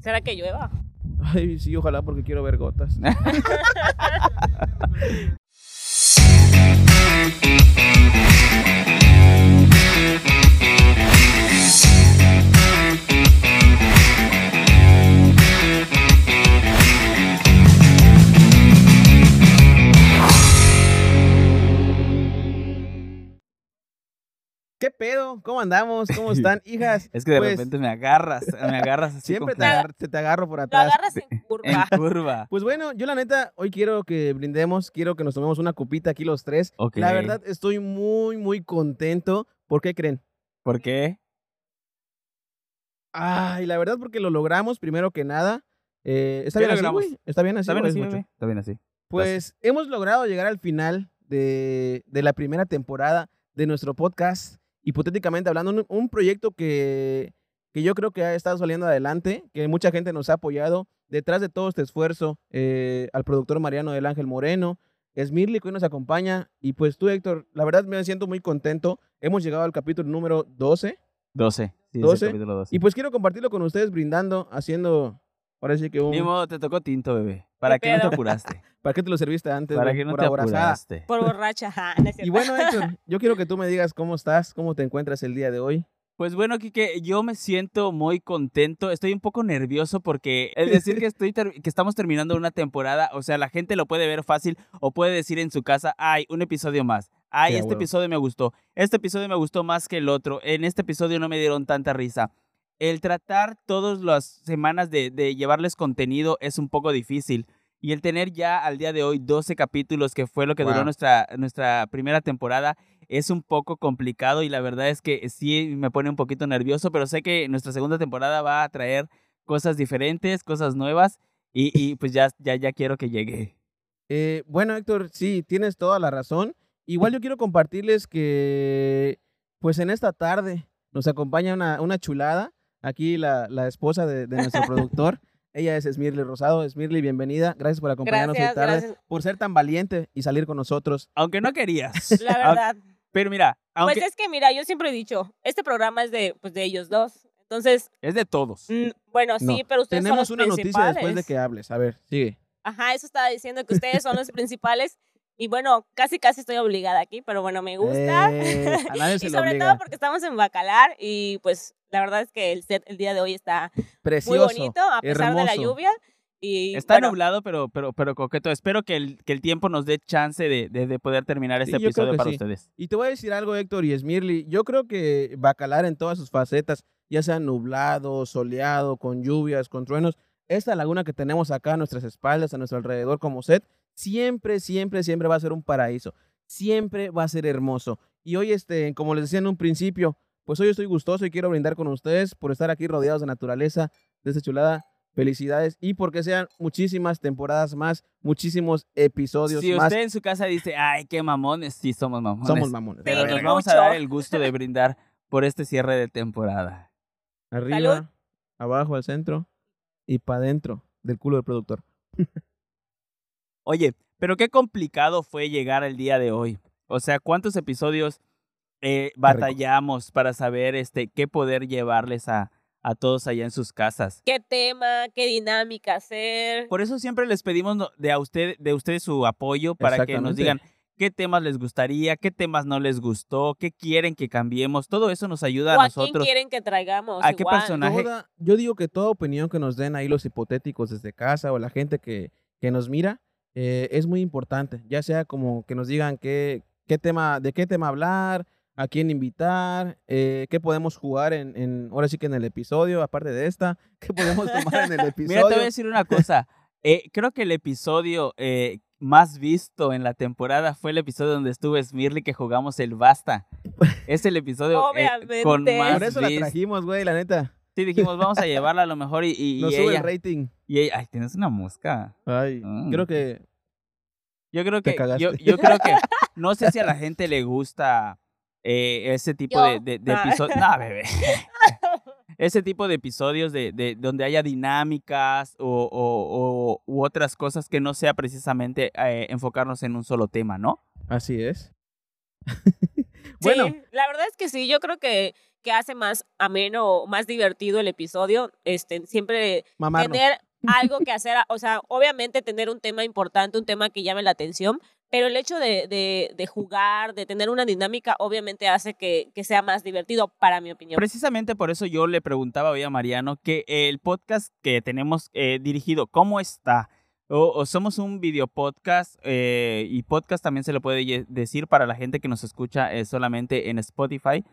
¿Será que llueva? Ay, sí, ojalá porque quiero ver gotas. pedo? ¿Cómo andamos? ¿Cómo están, hijas? Es que de Pues, repente me agarras, me agarras así Siempre te, agar- te, te agarro por Lo atrás. agarras en curva. en curva. Pues bueno, yo la neta, hoy quiero que brindemos, quiero que nos tomemos una copita aquí los tres. La verdad, estoy muy, muy contento. ¿Por qué creen? ¿Por qué? Ay, la verdad, porque lo logramos, primero que nada. Eh, ¿Está ¿Qué bien así, güey? ¿Está bien así? ¿Está bien así, mucho? Está bien así. Pues hemos logrado llegar al final de, de la primera temporada de nuestro podcast, hipotéticamente hablando, un, un proyecto que, que yo creo que ha estado saliendo adelante, que mucha gente nos ha apoyado. Detrás de todo este esfuerzo, eh, al productor Mariano del Ángel Moreno, Esmirli, que hoy nos acompaña, y pues tú, Héctor, la verdad me siento muy contento. Hemos llegado al capítulo número 12, 12. Sí, es el 12. capítulo 12. y pues quiero compartirlo con ustedes, brindando, haciendo, ahora sí que un... Ni modo, te tocó tinto, bebé. ¿Para ¿Qué qué no te apuraste? ¿Para qué te lo serviste antes? ¿Para qué no Por te apuraste? Por borracha. ajá, no es Y bueno, Héctor, yo quiero que tú me digas cómo estás, cómo te encuentras el día de hoy. Pues bueno, Kike, yo me siento muy contento. Estoy un poco nervioso porque el decir que, estoy ter- que estamos terminando una temporada, o sea, la gente lo puede ver fácil o puede decir en su casa, ay, un episodio más. Ay, Sí, este episodio me gustó. Este episodio me gustó más que el otro. En este episodio no me dieron tanta risa. El tratar todas las semanas de, de llevarles contenido es un poco difícil. Y el tener ya al día de hoy 12 capítulos, que fue lo que duró nuestra, nuestra primera temporada, es un poco complicado y la verdad es que sí me pone un poquito nervioso, pero sé que nuestra segunda temporada va a traer cosas diferentes, cosas nuevas y, y pues ya, ya, ya quiero que llegue. Eh, bueno, Héctor, sí, tienes toda la razón. Igual yo quiero compartirles que, pues en esta tarde nos acompaña una, una chulada, aquí la, la esposa de, de nuestro productor. Ella es Esmirli Rosado. Esmirli, bienvenida. Gracias por acompañarnos Gracias, hoy tarde, gracias. por ser tan valiente y salir con nosotros. Aunque no querías. La verdad. Pero mira, aunque Pues es que, mira, yo siempre he dicho, este programa es de, pues, de ellos dos. Entonces, es de todos. mm, bueno, sí, No, pero ustedes Tenemos son una los noticia después de que hables. A ver, sigue. Ajá, eso estaba diciendo que ustedes son los principales. Y bueno, casi casi estoy obligada aquí, pero bueno, me gusta. Eh, a nadie se y sobre obliga. todo porque estamos en Bacalar y pues la verdad es que el set el día de hoy está Precioso. muy bonito a pesar de la hermoso. lluvia. Y Está bueno, nublado, pero, pero, pero coqueto. Espero que el, que el tiempo nos dé chance de, de, de poder terminar este Sí, episodio para sí. ustedes. Y te voy a decir algo, Héctor y Esmirli. Yo creo que Bacalar en todas sus facetas, ya sea nublado, soleado, con lluvias, con truenos, esta laguna que tenemos acá a nuestras espaldas, a nuestro alrededor como set, siempre, siempre, siempre va a ser un paraíso. Siempre va a ser hermoso. Y hoy, este, como les decía en un principio, pues hoy estoy gustoso y quiero brindar con ustedes por estar aquí rodeados de naturaleza, de esta chulada. Felicidades y porque sean muchísimas temporadas más, muchísimos episodios Si más. usted en su casa dice, ay, qué mamones, sí somos mamones. Somos mamones. Pero nos vamos a dar el gusto de brindar por este cierre de temporada. Arriba, Salud. abajo, al centro y para adentro del culo del productor. Oye, pero qué complicado fue llegar al día de hoy. O sea, ¿cuántos episodios eh, batallamos para saber este qué poder llevarles a, a todos allá en sus casas? qué tema, qué dinámica hacer. Por eso siempre les pedimos de a usted, de ustedes su apoyo para que nos digan qué temas les gustaría, qué temas no les gustó, qué quieren que cambiemos. Todo eso nos ayuda o a a quién nosotros. quieren que traigamos. ¿A qué igual. personaje? Toda- yo digo que toda opinión que nos den ahí los hipotéticos desde casa o la gente que, que nos mira eh, es muy importante. Ya sea como que nos digan qué, qué tema, de qué tema hablar, a quién invitar, eh, qué podemos jugar en, en, ahora sí que en el episodio, aparte de esta, qué podemos tomar en el episodio. Mira, te voy a decir una cosa. Eh, creo que el episodio eh, más visto en la temporada fue el episodio donde estuvo Smirly que jugamos el Basta. Es el episodio eh, con Obviamente. más Por eso la trajimos, güey, la neta. Sí, dijimos, vamos a llevarla a lo mejor y, y, Nos y sube ella, el rating. y ella- Ay, tienes una mosca. Ay, Mm. creo que Yo creo Te que, cagaste. yo, yo creo que, no sé si a la gente le gusta eh, ese tipo Yo. de, de, de Ah. episodios. No, bebé. ese tipo de episodios de, de donde haya dinámicas o, o- o- u otras cosas que no sea precisamente eh, enfocarnos en un solo tema, ¿no? así es. bueno, Sí, la verdad es que sí, yo creo que, que hace más ameno, más divertido el episodio, este, siempre Mamarnos. tener algo que hacer, o sea, obviamente tener un tema importante, un tema que llame la atención, pero el hecho de, de, jugar, de tener una dinámica, obviamente hace que, que sea más divertido, para mi opinión. Precisamente por eso yo le preguntaba hoy a Mariano que el podcast que tenemos eh, dirigido, ¿cómo está? O, somos un video podcast eh, y podcast también se le puede decir para la gente que nos escucha eh, solamente en Spotify,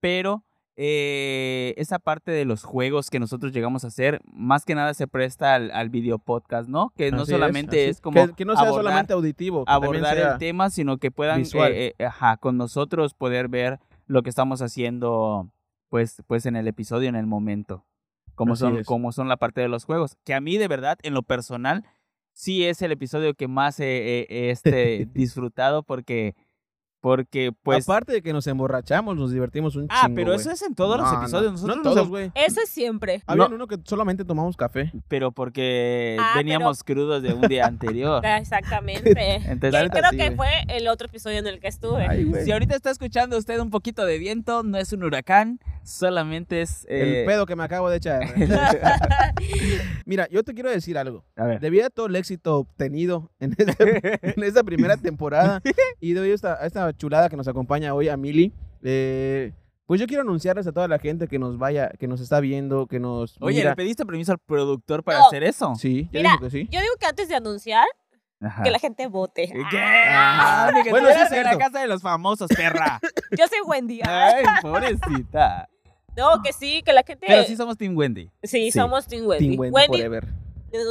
pero eh, esa parte de los juegos que nosotros llegamos a hacer, más que nada se presta al, al video podcast, ¿no? Que no Así solamente es, como Que, que no sea abordar- solamente auditivo. abordar el tema, sino que puedan eh, eh, ajá, con nosotros poder ver lo que estamos haciendo pues, pues en el episodio, en el momento. Como Así son, es. como son la parte de los juegos. Que a mí, de verdad, en lo personal, sí es el episodio que más he, este, disfrutado porque, porque pues... Aparte de que nos emborrachamos, nos divertimos un ah, chingo, pero güey. eso es en todos los No, no, episodios. No, Nosotros nos todos, güey. Eso es siempre. Había No. uno que solamente tomamos café. Pero porque Ah, pero- veníamos crudos de un día anterior. Exactamente. Entonces, creo sí, que fue el otro episodio en el que estuve. Ay. Si ahorita está escuchando usted un poquito de viento, no es un huracán, solamente es... eh, El pedo que me acabo de echar. Mira, yo te quiero decir algo. A ver. Debido a todo el éxito obtenido en, este- en esta primera temporada y debido a esta, a esta chulada que nos acompaña hoy a Mili, eh, pues yo quiero anunciarles a toda la gente que nos vaya, que nos está viendo, que nos Oye, mira. ¿le pediste permiso al productor para No. hacer eso? Sí, ya Mira, dijo que sí. Yo digo que antes de anunciar, Ajá. que la gente vote. ¿Qué? Ah, que bueno, sí es en la casa de los famosos, perra. Yo soy Wendy. Ay, pobrecita. No, que sí, que la gente. Pero sí somos Team Wendy. Sí, sí. somos Team Wendy. Team Wendy Wendy, forever.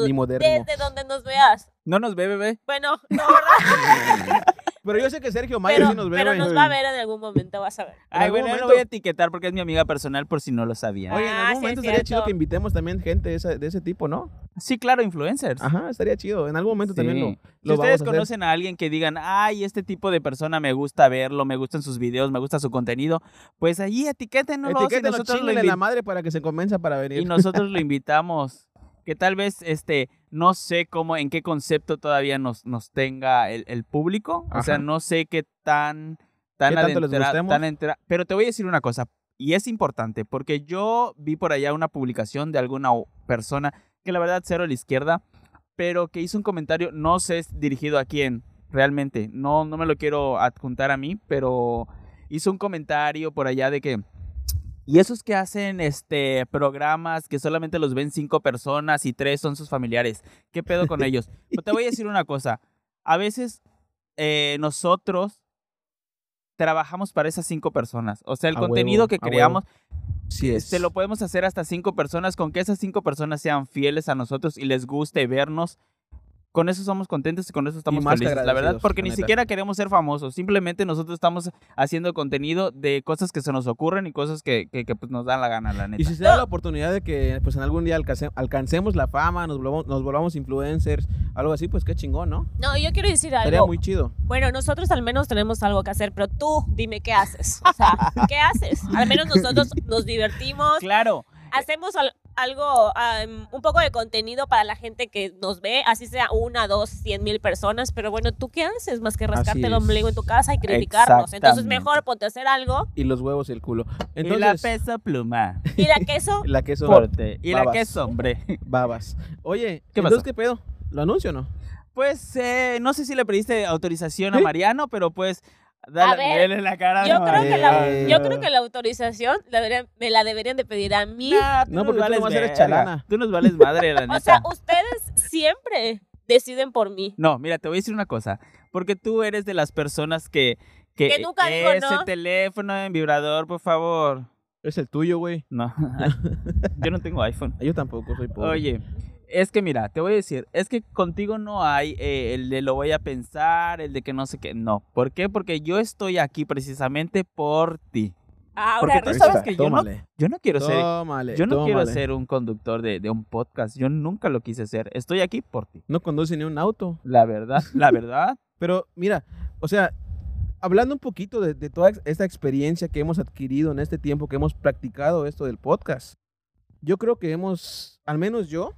Ni moderno. desde donde nos veas. ¿No nos ve, bebé? Bueno, no, ¿verdad? Pero yo sé que Sergio Mayer pero, sí nos ve, pero nos va a ver en algún momento, vas a ver. Ay, algún bueno, yo lo momento- voy a etiquetar porque es mi amiga personal por si no lo sabían. Oye, en Ah, algún sí, momento es estaría chido que invitemos también gente de ese, de ese tipo, ¿no? Sí, claro, influencers. Ajá, estaría chido. En algún momento también lo, Sí. lo si vamos ustedes a conocen a alguien que digan, ay, este tipo de persona me gusta verlo, me gustan sus videos, me gusta su contenido, pues allí etiquétenos y Etiquétenlo, nosotros lo, la madre para que se convenza para venir. y nosotros lo invitamos. Que tal vez, este, no sé cómo, en qué concepto todavía nos, nos tenga el, el público. O sea, no sé qué tan, tan ¿Qué tanto les adentra- gustemos? tan entera- Pero te voy a decir una cosa, y es importante, porque yo vi por allá una publicación de alguna persona, que la verdad cero a la izquierda, pero que hizo un comentario, no sé dirigido a quién, realmente, no, no me lo quiero adjuntar a mí, pero hizo un comentario por allá de que y esos que hacen este programas que solamente los ven cinco personas y tres son sus familiares, ¿qué pedo con ellos? Pues te voy a decir una cosa. A veces eh, nosotros trabajamos para esas cinco personas. O sea, el A contenido huevo, que creamos Sí es. se lo podemos hacer hasta cinco personas, con que esas cinco personas sean fieles a nosotros y les guste vernos. Con eso somos contentos y con eso estamos más felices, la verdad, porque la ni neta. siquiera queremos ser famosos, simplemente nosotros estamos haciendo contenido de cosas que se nos ocurren y cosas que, que, que, pues, nos dan la gana, la neta. Y si se da la oportunidad de que pues en algún día alcance- alcancemos la fama, nos volvamos, nos volvamos influencers, algo así, pues qué chingón, ¿no? No, yo quiero decir algo. muy chido. Bueno, nosotros al menos tenemos algo que hacer, pero tú dime qué haces. O sea, ¿qué haces? Al menos nosotros nos divertimos, Claro, hacemos al- algo, am, un poco de contenido para la gente que nos ve, así sea una, dos, cien mil personas, pero bueno, ¿tú qué haces más que rascarte el ombligo en tu casa y criticarnos? Entonces mejor ponte a hacer algo Y los huevos y el culo. y la peso pluma. y la queso, la queso Porte. Y la queso, hombre. babas. Oye, ¿Qué entonces pasó? qué pedo? ¿Lo anuncio o no? Pues eh, no sé si le pediste autorización a. Mariano, pero pues dale, ver, dale la cara. yo no, creo que la, yo creo que la autorización la deberían- me la deberían de pedir a mí. Nah, tú No, nos porque tú vales nomás eres verga. chalana. Tú nos vales madre, la neta. O sea, ustedes siempre deciden por mí. No, mira, te voy a decir una cosa. Porque tú eres de las personas que. Que, Que nunca digo ese no. teléfono en vibrador, por favor. Es el tuyo, güey. No. Yo no tengo iPhone. Yo tampoco soy pobre. Oye, es que mira, te voy a decir, es que contigo no hay eh, el de lo voy a pensar, el de que no sé qué. No. ¿Por qué? Porque yo estoy aquí precisamente por ti. Ahora Porque tú sabes que yo no, tómale. yo no quiero ser. Tómale, Yo no quiero ser un conductor de, de un podcast. Yo nunca lo quise ser. Estoy aquí por ti. No conduce ni un auto. La verdad, la verdad. Pero mira, o sea, hablando un poquito de, de toda esta experiencia que hemos adquirido en este tiempo que hemos practicado esto del podcast, yo creo que hemos, al menos yo,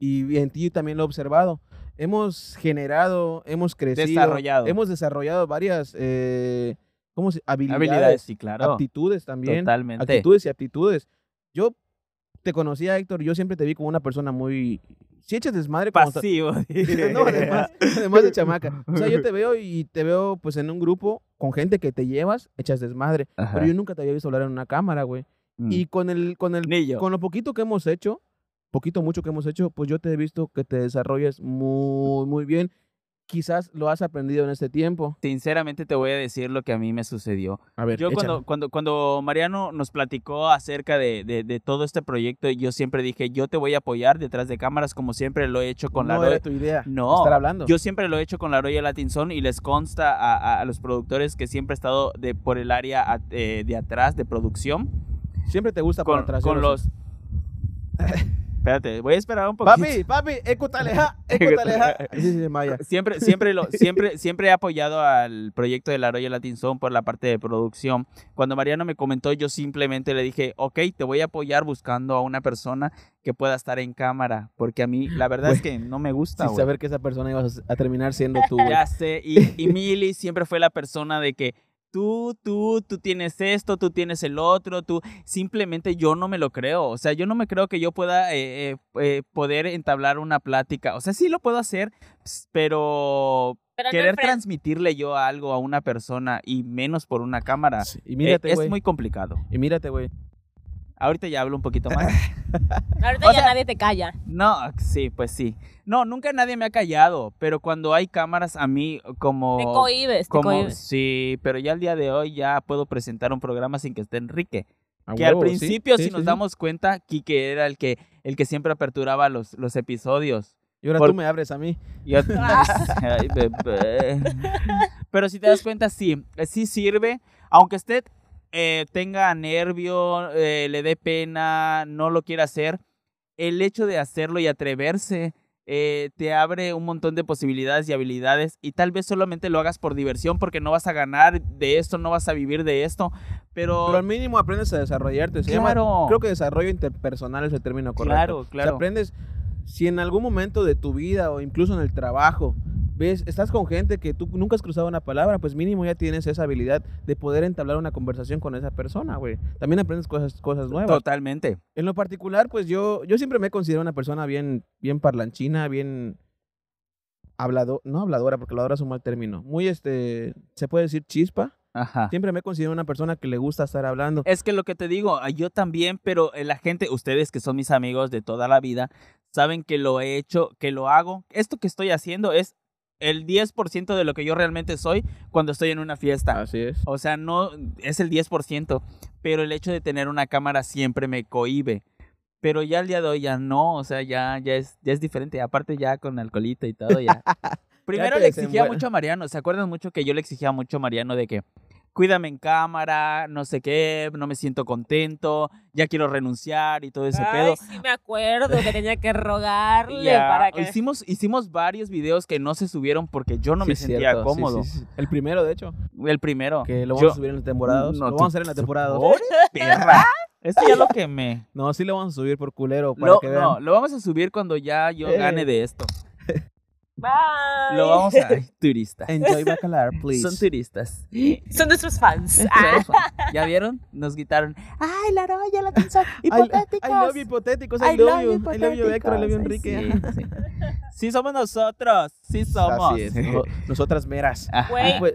y en ti también lo he observado, hemos generado, hemos crecido, Desarrollado. hemos desarrollado varias, eh, ¿cómo se? Habilidades, Habilidades, sí, claro. aptitudes también. Totalmente. Actitudes y aptitudes. Yo te conocía, Héctor, yo siempre te vi como una persona muy... Si echas desmadre como... Pasivo. no, además, además de chamaca. O sea, yo te veo y te veo pues en un grupo con gente que te llevas, echas desmadre. Ajá. Pero yo nunca te había visto hablar en una cámara, güey. Mm. Y con el, con el, con lo poquito que hemos hecho, poquito mucho que hemos hecho, pues yo te he visto que te desarrollas muy, muy bien. Quizás lo has aprendido en este tiempo. Sinceramente te voy a decir lo que a mí me sucedió. A ver, Yo cuando, cuando, cuando Mariano nos platicó acerca de, de, de todo este proyecto, yo siempre dije, yo te voy a apoyar detrás de cámaras como siempre lo he hecho con la no era tu idea. No, Estar hablando. Yo siempre lo he hecho con la Royal Latin Zone y les consta a, a- a los productores que siempre he estado de, por el área a- eh, de atrás de producción Siempre te gusta por con, atrás. con los... Espérate, voy a esperar un poquito. Papi, papi, sí, Maya. Siempre, siempre, lo, siempre, siempre he apoyado al proyecto de la Royal Latin por la parte de producción. Cuando Mariano me comentó, yo simplemente le dije, ok, te voy a apoyar buscando a una persona que pueda estar en cámara, porque a mí la verdad es que no me gusta. Sin saber que esa persona iba a terminar siendo tú. Ya sé, y, y Mili siempre fue la persona de que tú, tú, tú tienes esto, tú tienes el otro, tú, simplemente yo no me lo creo, o sea, yo no me creo que yo pueda eh, eh, eh, poder entablar una plática, o sea, sí lo puedo hacer, pero querer transmitirle yo algo a una persona y menos por una cámara Sí, Y eh, mírate, es muy complicado. Y mírate, güey. Ahorita ya hablo un poquito más. Ahorita O ya sea- nadie te calla. No, sí, pues sí. No, nunca nadie me ha callado, pero cuando hay cámaras a mí como... Te cohibes, te Como, cohibes. sí, pero ya al día de hoy ya puedo presentar un programa sin que esté Enrique. A que al huevo, sí, principio, sí, si sí, nos sí. damos cuenta, Quique era el que, el que siempre aperturaba los, los episodios. Y ahora por- tú me abres a mí. Yo- Ay, bebé. Pero si te das cuenta, sí, sí sirve. Aunque usted eh, tenga nervio, eh, le dé pena, no lo quiera hacer, el hecho de hacerlo y atreverse eh, te abre un montón de posibilidades y habilidades y tal vez solamente lo hagas por diversión porque no vas a ganar de esto, no vas a vivir de esto, pero... Pero al mínimo aprendes a desarrollarte. Se llama, claro, creo que desarrollo interpersonal es el término correcto. claro, O sea, claro. aprendes, si en algún momento de tu vida o incluso en el trabajo, ves, estás con gente que tú nunca has cruzado una palabra, pues mínimo ya tienes esa habilidad de poder entablar una conversación con esa persona, güey. También aprendes cosas, cosas nuevas. Totalmente. En lo particular, pues yo, yo siempre me he considerado una persona bien, bien parlanchina, bien hablado, no habladora, porque habladora es un mal término. Muy, este, se puede decir chispa. Ajá. Siempre me he considerado una persona que le gusta estar hablando. Es que lo que te digo, ah, yo también, pero eh, la gente, ustedes que son mis amigos de toda la vida, saben que lo he hecho, que lo hago. Esto que estoy haciendo es el 10% de lo que yo realmente soy cuando estoy en una fiesta. Así es. O sea, no es el 10%, pero el hecho de tener una cámara siempre me cohíbe. Pero ya al día de hoy ya no, o sea, ya, ya, es, ya es diferente. Aparte ya con alcoholito y todo, ya. Primero le exigía mucho a Mariano, ¿se acuerdan mucho que yo le exigía mucho a Mariano de que cuídame en cámara, no sé qué, no me siento contento, ya quiero renunciar y todo ese Ay, pedo? sí me acuerdo que tenía que rogarle Ya, para que... hicimos, hicimos varios videos que no se subieron porque yo no Sí, me sentía cierto, cómodo. sí, sí. El primero, de hecho, El primero. que lo vamos Yo- a subir en la temporada dos. No, lo vamos a hacer en la temporada dos. ¡Pobre perra! Eso ya lo quemé. No, sí lo vamos a subir por culero. Para Lo, que vean. no, lo vamos a subir cuando ya yo Eh. gane de esto. Bye. Lo vamos a... Ay, turistas. Enjoy Bacalar, please. Son turistas. Son nuestros fans. Ah, ¿Ya vieron? Nos gritaron. ¡Ay, la roya, la! I, ¡Hipotéticos! I love you, hipotéticos. I, I love you. I love you, Héctor. I love you, hipotéticos. Enrique. Sí, sí. Sí somos nosotros. Sí somos. Así es. no- nosotras meras. Güey, Pues,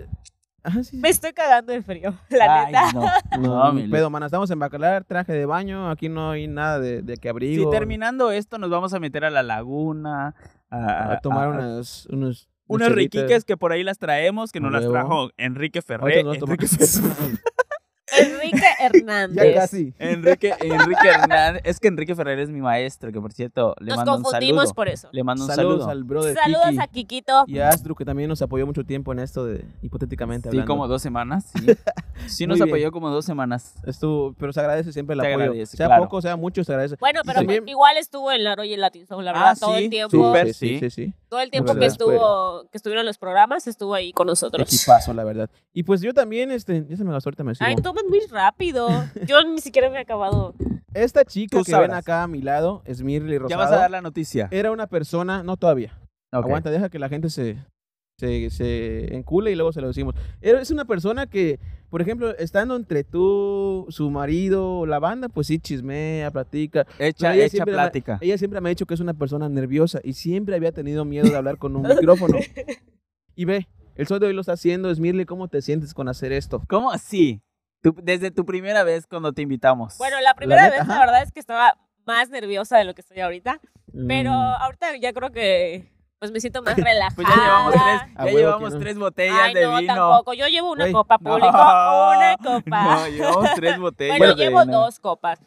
ajá, sí, sí. Me estoy cagando de frío, la Ay, neta. no. No, pedo, mana. Estamos en Bacalar, traje de baño. Aquí no hay nada de, de que Si abrigo. terminando esto nos vamos a meter a la laguna. A, a tomar unas, unos. chelitas. riquiques que por ahí las traemos, que A nos las trajo Enrique Ferrer. Enrique, tomar- Enrique Hernández. Ya casi. Enrique, Enrique Hernández. Es que Enrique Ferrer es mi maestro, que por cierto, le Nos mando un confundimos saludo. por eso. Le mando un Saludos saludo. al brother Saludos Kiki a Kikito. y a Astru, que también nos apoyó mucho tiempo en esto de hipotéticamente Sí, hablando. como dos semanas. Sí, sí Muy nos bien. apoyó como dos semanas. Estuvo, pero se agradece siempre el Se apoyo. agradece, sea claro. poco, sea mucho, se agradece. Bueno, pero también- igual estuvo en la Royal Latin Zone, la verdad, Ah, todo sí, el tiempo. súper. sí, sí. sí, sí. Todo el tiempo que estuvo, que estuvieron los programas, estuvo ahí con nosotros. Equipazo, la verdad. Y pues yo también, este, ya se me gastó ahorita me sigo. Ay, toman muy rápido. Yo ni siquiera me he acabado. Esta chica Tú que ven acá a mi lado, Esmirly Ya Rosado, vas a dar la noticia. era una persona, no todavía. Ok. Aguanta, deja que la gente se, se, se encule y luego se lo decimos. Es una persona que, por ejemplo, estando entre tú, su marido, la banda, pues sí chismea, platica. Echa, ella echa siempre me- plática. Ella siempre me ha dicho que es una persona nerviosa y siempre había tenido miedo de hablar con un micrófono. Y ve, el sol de hoy lo está haciendo. Esmirle, ¿cómo te sientes con hacer esto? ¿Cómo así? Tú- desde tu primera vez cuando te invitamos. Bueno, la primera neta, vez, la ajá. verdad es que estaba más nerviosa de lo que estoy ahorita. Pero Mm. ahorita ya creo que pues me siento más relajada. pues ya llevamos tres, ya llevamos no. tres botellas Ay, de no, vino. tampoco. Yo llevo una Güey. copa No, público. Una copa. No, llevamos tres botellas. bueno, de llevo vino. dos copas.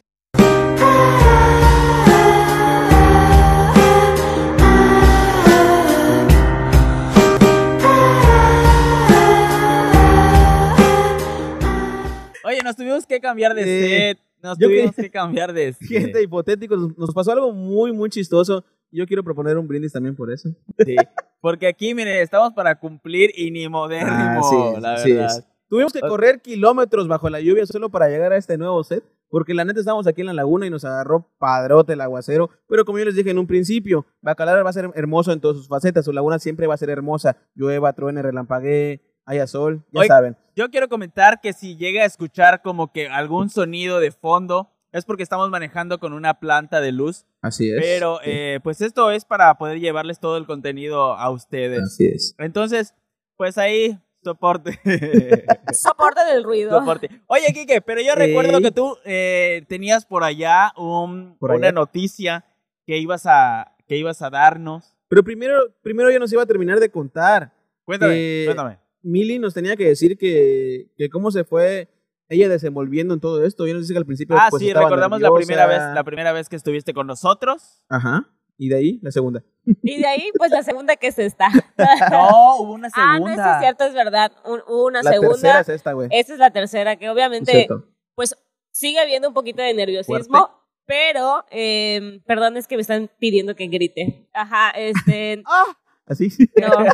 Nos tuvimos que cambiar de Eh, set. Nos tuvimos que- que cambiar de set. Gente hipotético, nos- pasó algo muy, muy chistoso. Yo quiero proponer un brindis también por eso. Sí, Porque aquí, miren, estamos para cumplir y ni modérrimo, Ah, sí la sí verdad. es. Tuvimos que correr kilómetros bajo la lluvia solo para llegar a este nuevo set, porque la neta estábamos aquí en la laguna y nos agarró padrote el aguacero, pero como yo les dije en un principio, Bacalar va a ser hermoso en todas sus facetas, su laguna siempre va a ser hermosa, llueva, truene, relampaguee, haya sol, ya Oye, saben. Yo quiero comentar que si llega a escuchar como que algún sonido de fondo, es porque estamos manejando con una planta de luz. Así es. Pero, eh, pues esto es para poder llevarles todo el contenido a ustedes. Así es. Entonces, pues ahí, soporte. Soporte del ruido. soporte. Oye, Kike, pero yo recuerdo Ey. que tú eh, tenías por allá un, Por una allá. noticia que ibas a, que ibas a darnos. Pero primero, primero yo nos iba a terminar de contar. Cuéntame, Eh, cuéntame. Mili nos tenía que decir que, que cómo se fue ella desenvolviendo en todo esto. Yo nos dice que al principio Ah, pues, sí, estaba recordamos la primera vez, nerviosa. la primera vez que estuviste con nosotros. Ajá. Y de ahí, la segunda. Y de ahí, pues la segunda que es esta. No, hubo una Ah, segunda. no, eso es cierto, es verdad. Un- hubo una la tercera segunda. es esta, güey. Esta es la tercera, que Es obviamente, cierto. pues sigue habiendo un poquito de nerviosismo. Pero, eh, perdón, es que me están pidiendo que grite. Ajá, este, ¡Ah! Así. no,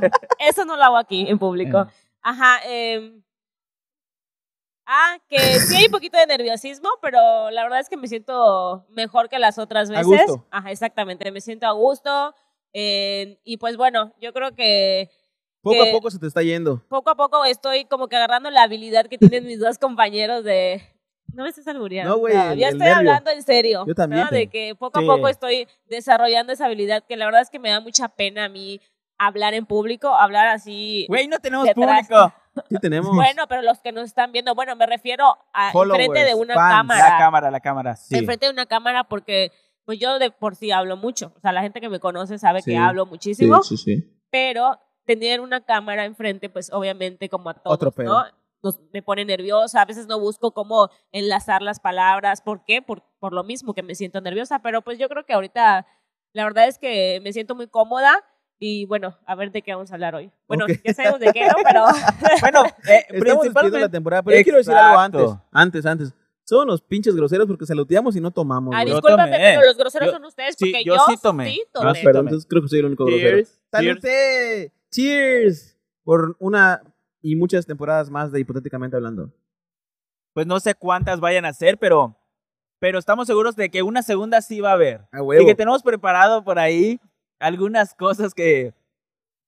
eso no lo hago aquí en público. Ajá, eh, ah, que sí hay un poquito de nerviosismo, pero la verdad es que me siento mejor que las otras A veces. gusto. Ajá, exactamente, me siento a gusto. eh, y pues bueno, yo creo que Poco a poco se te está yendo. poco a poco estoy como que agarrando la habilidad que tienen mis dos compañeros de... No me estés albureando. No, güey, ya estoy nervio. hablando en serio. Yo también, ¿no? De que poco a poco estoy desarrollando esa habilidad que la verdad es que me da mucha pena a mí hablar en público, hablar así... Güey, no tenemos Detrás. público. Sí tenemos. Bueno, pero los que nos están viendo, bueno, me refiero a Followers, enfrente de una fans. cámara. La cámara, la cámara, sí. Enfrente de una cámara porque pues yo de por sí hablo mucho. O sea, la gente que me conoce sabe Sí. que hablo muchísimo. sí, sí. pero tener una cámara enfrente, pues obviamente como a todos, Otro pedo. ¿no? Nos- me pone nerviosa, a veces no busco cómo enlazar las palabras, ¿por qué? Por, por lo mismo que me siento nerviosa, pero pues yo creo que ahorita la verdad es que me siento muy cómoda y bueno, a ver de qué vamos a hablar hoy. Bueno, Ok. ya sabemos de qué, ¿no? Pero Bueno, eh, principalmente... la temporada, pero yo quiero decir algo antes. Exacto. Antes, antes. Son unos pinches groseros porque saluteamos y no tomamos. ah, discúlpame, tomé. pero los groseros Yo- son ustedes sí, porque yo yo, sí tomé. sí Ah, tomé. sí. perdón, entonces creo que soy el único grosero. Cheers. Cheers. ¡Salute! ¡Cheers! Por una y muchas temporadas más de Hipotéticamente Hablando. Pues no sé cuántas vayan a ser, pero, pero estamos seguros de que una segunda sí va a haber. A huevo. Y que tenemos preparado por ahí algunas cosas que,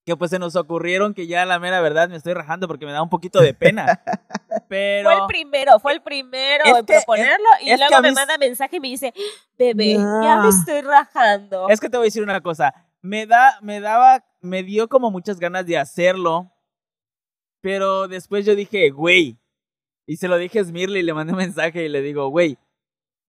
que pues se nos ocurrieron que ya la mera verdad me estoy rajando porque me da un poquito de pena. Pero... Fue el primero, fue el primero Es en que- proponerlo y es luego me manda mensaje y me dice, bebé, No. ya me estoy rajando. Es que te voy a decir una cosa. Me da, me daba, me dio como muchas ganas de hacerlo. Pero después yo dije, güey. Y se lo dije a Smirly y le mandé un mensaje y le digo, güey,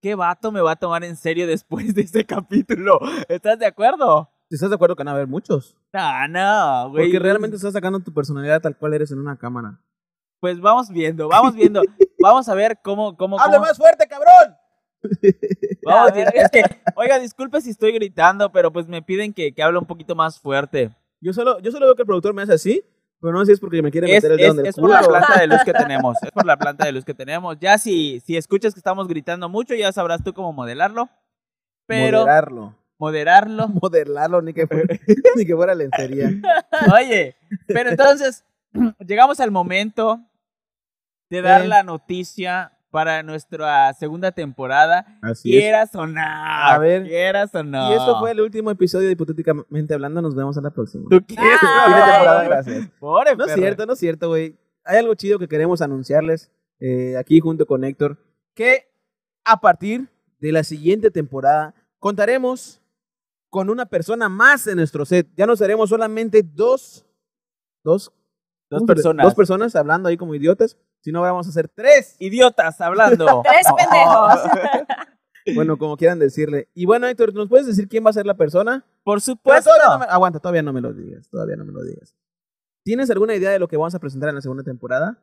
¿qué vato me va a tomar en serio después de este capítulo? ¿Estás de acuerdo? ¿Estás de acuerdo que van a haber muchos? No, no, güey. Porque realmente estás sacando tu personalidad tal cual eres en una cámara. Pues vamos viendo, vamos viendo. vamos a ver cómo, cómo, ¡Hable cómo- más fuerte, cabrón! Vamos A ver. Es que, oiga, disculpe si estoy gritando, pero pues me piden que, que hable un poquito más fuerte. Yo solo, yo solo veo que el productor me hace así, pero no sé si es porque me quiere Es, meter el dedo es- en el es por la planta de luz que tenemos. Es por la planta de luz que tenemos. Ya si, si escuchas que estamos gritando mucho, ya sabrás tú cómo modelarlo. Pero Moderarlo. Moderarlo. Modelarlo, ni que fuera, ni que fuera lencería. Oye, pero entonces llegamos al momento de dar la noticia para nuestra segunda temporada. Así es. Quieras o no. A ver. Quieras o no. Y esto fue el último episodio de Hipotéticamente Hablando. Nos vemos en la próxima. ¿Tú quieres? Ah, temporada, gracias. Pobre No es cierto, no es cierto, güey. Hay algo chido que queremos anunciarles eh, aquí junto con Héctor. Que a partir de la siguiente temporada contaremos con una persona más en nuestro set. Ya no seremos solamente dos. Dos. Dos ¿cómo se- personas. Dos personas hablando ahí como idiotas. Sino ahora vamos a ser tres. Idiotas hablando. Tres pendejos. Bueno, como quieran decirle. Y bueno, Héctor, ¿nos puedes decir quién va a ser la persona? Por supuesto. todavía no me- aguanta, todavía no me lo digas. Todavía no me lo digas. ¿Tienes alguna idea de lo que vamos a presentar en la segunda temporada?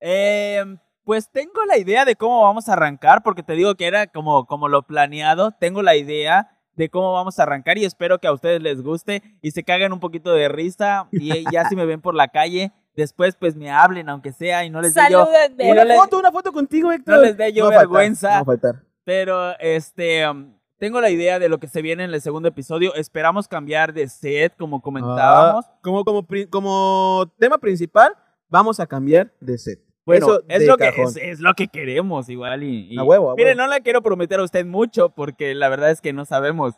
Eh, pues tengo la idea de cómo vamos a arrancar, porque te digo que era como, como lo planeado. Tengo la idea de cómo vamos a arrancar y espero que a ustedes les guste y se caguen un poquito de risa y ya si me ven por la calle, después pues me hablen aunque sea y no les dé yo, Una foto, una foto contigo, Héctor. no les dé yo faltar, vergüenza. no va a faltar. pero este um, tengo la idea de lo que se viene en el segundo episodio. Esperamos cambiar de set como comentábamos. Ah, como, como, pri- como tema principal, vamos a cambiar de set. Bueno, Eso es lo, que, es, es lo que queremos igual. Y, y- A huevo, a Mire, huevo. no le quiero prometer a usted mucho porque la verdad es que no sabemos.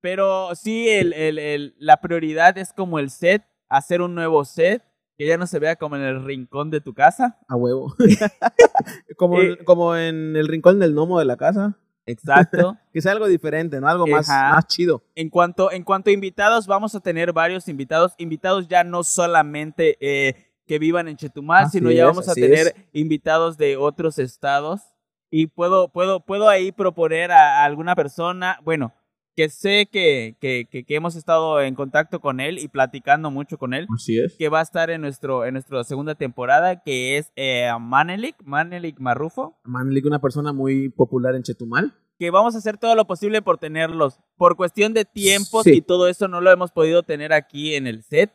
Pero sí, el, el- el- la prioridad es como el set, hacer un nuevo set que ya no se vea como en el rincón de tu casa. A huevo. como, Eh. como en el rincón del gnomo de la casa. Exacto. Que sea algo diferente, ¿no? Algo más, más chido. en, cuanto, en cuanto a invitados, vamos a tener varios invitados. Invitados ya no solamente eh, que vivan en Chetumal, Así sino ya es, vamos a tener es. invitados de otros estados. Y puedo, puedo, puedo ahí proponer a, a alguna persona, bueno, que sé que, que, que, que hemos estado en contacto con él y platicando mucho con él, Así es. que va a estar en, nuestro, en nuestra segunda temporada, que es eh, Manelik, Manelik Marrufo, Manlik, una persona muy popular en Chetumal. que vamos a hacer todo lo posible por tenerlos. Por cuestión de tiempos Sí. y todo eso no lo hemos podido tener aquí en el set,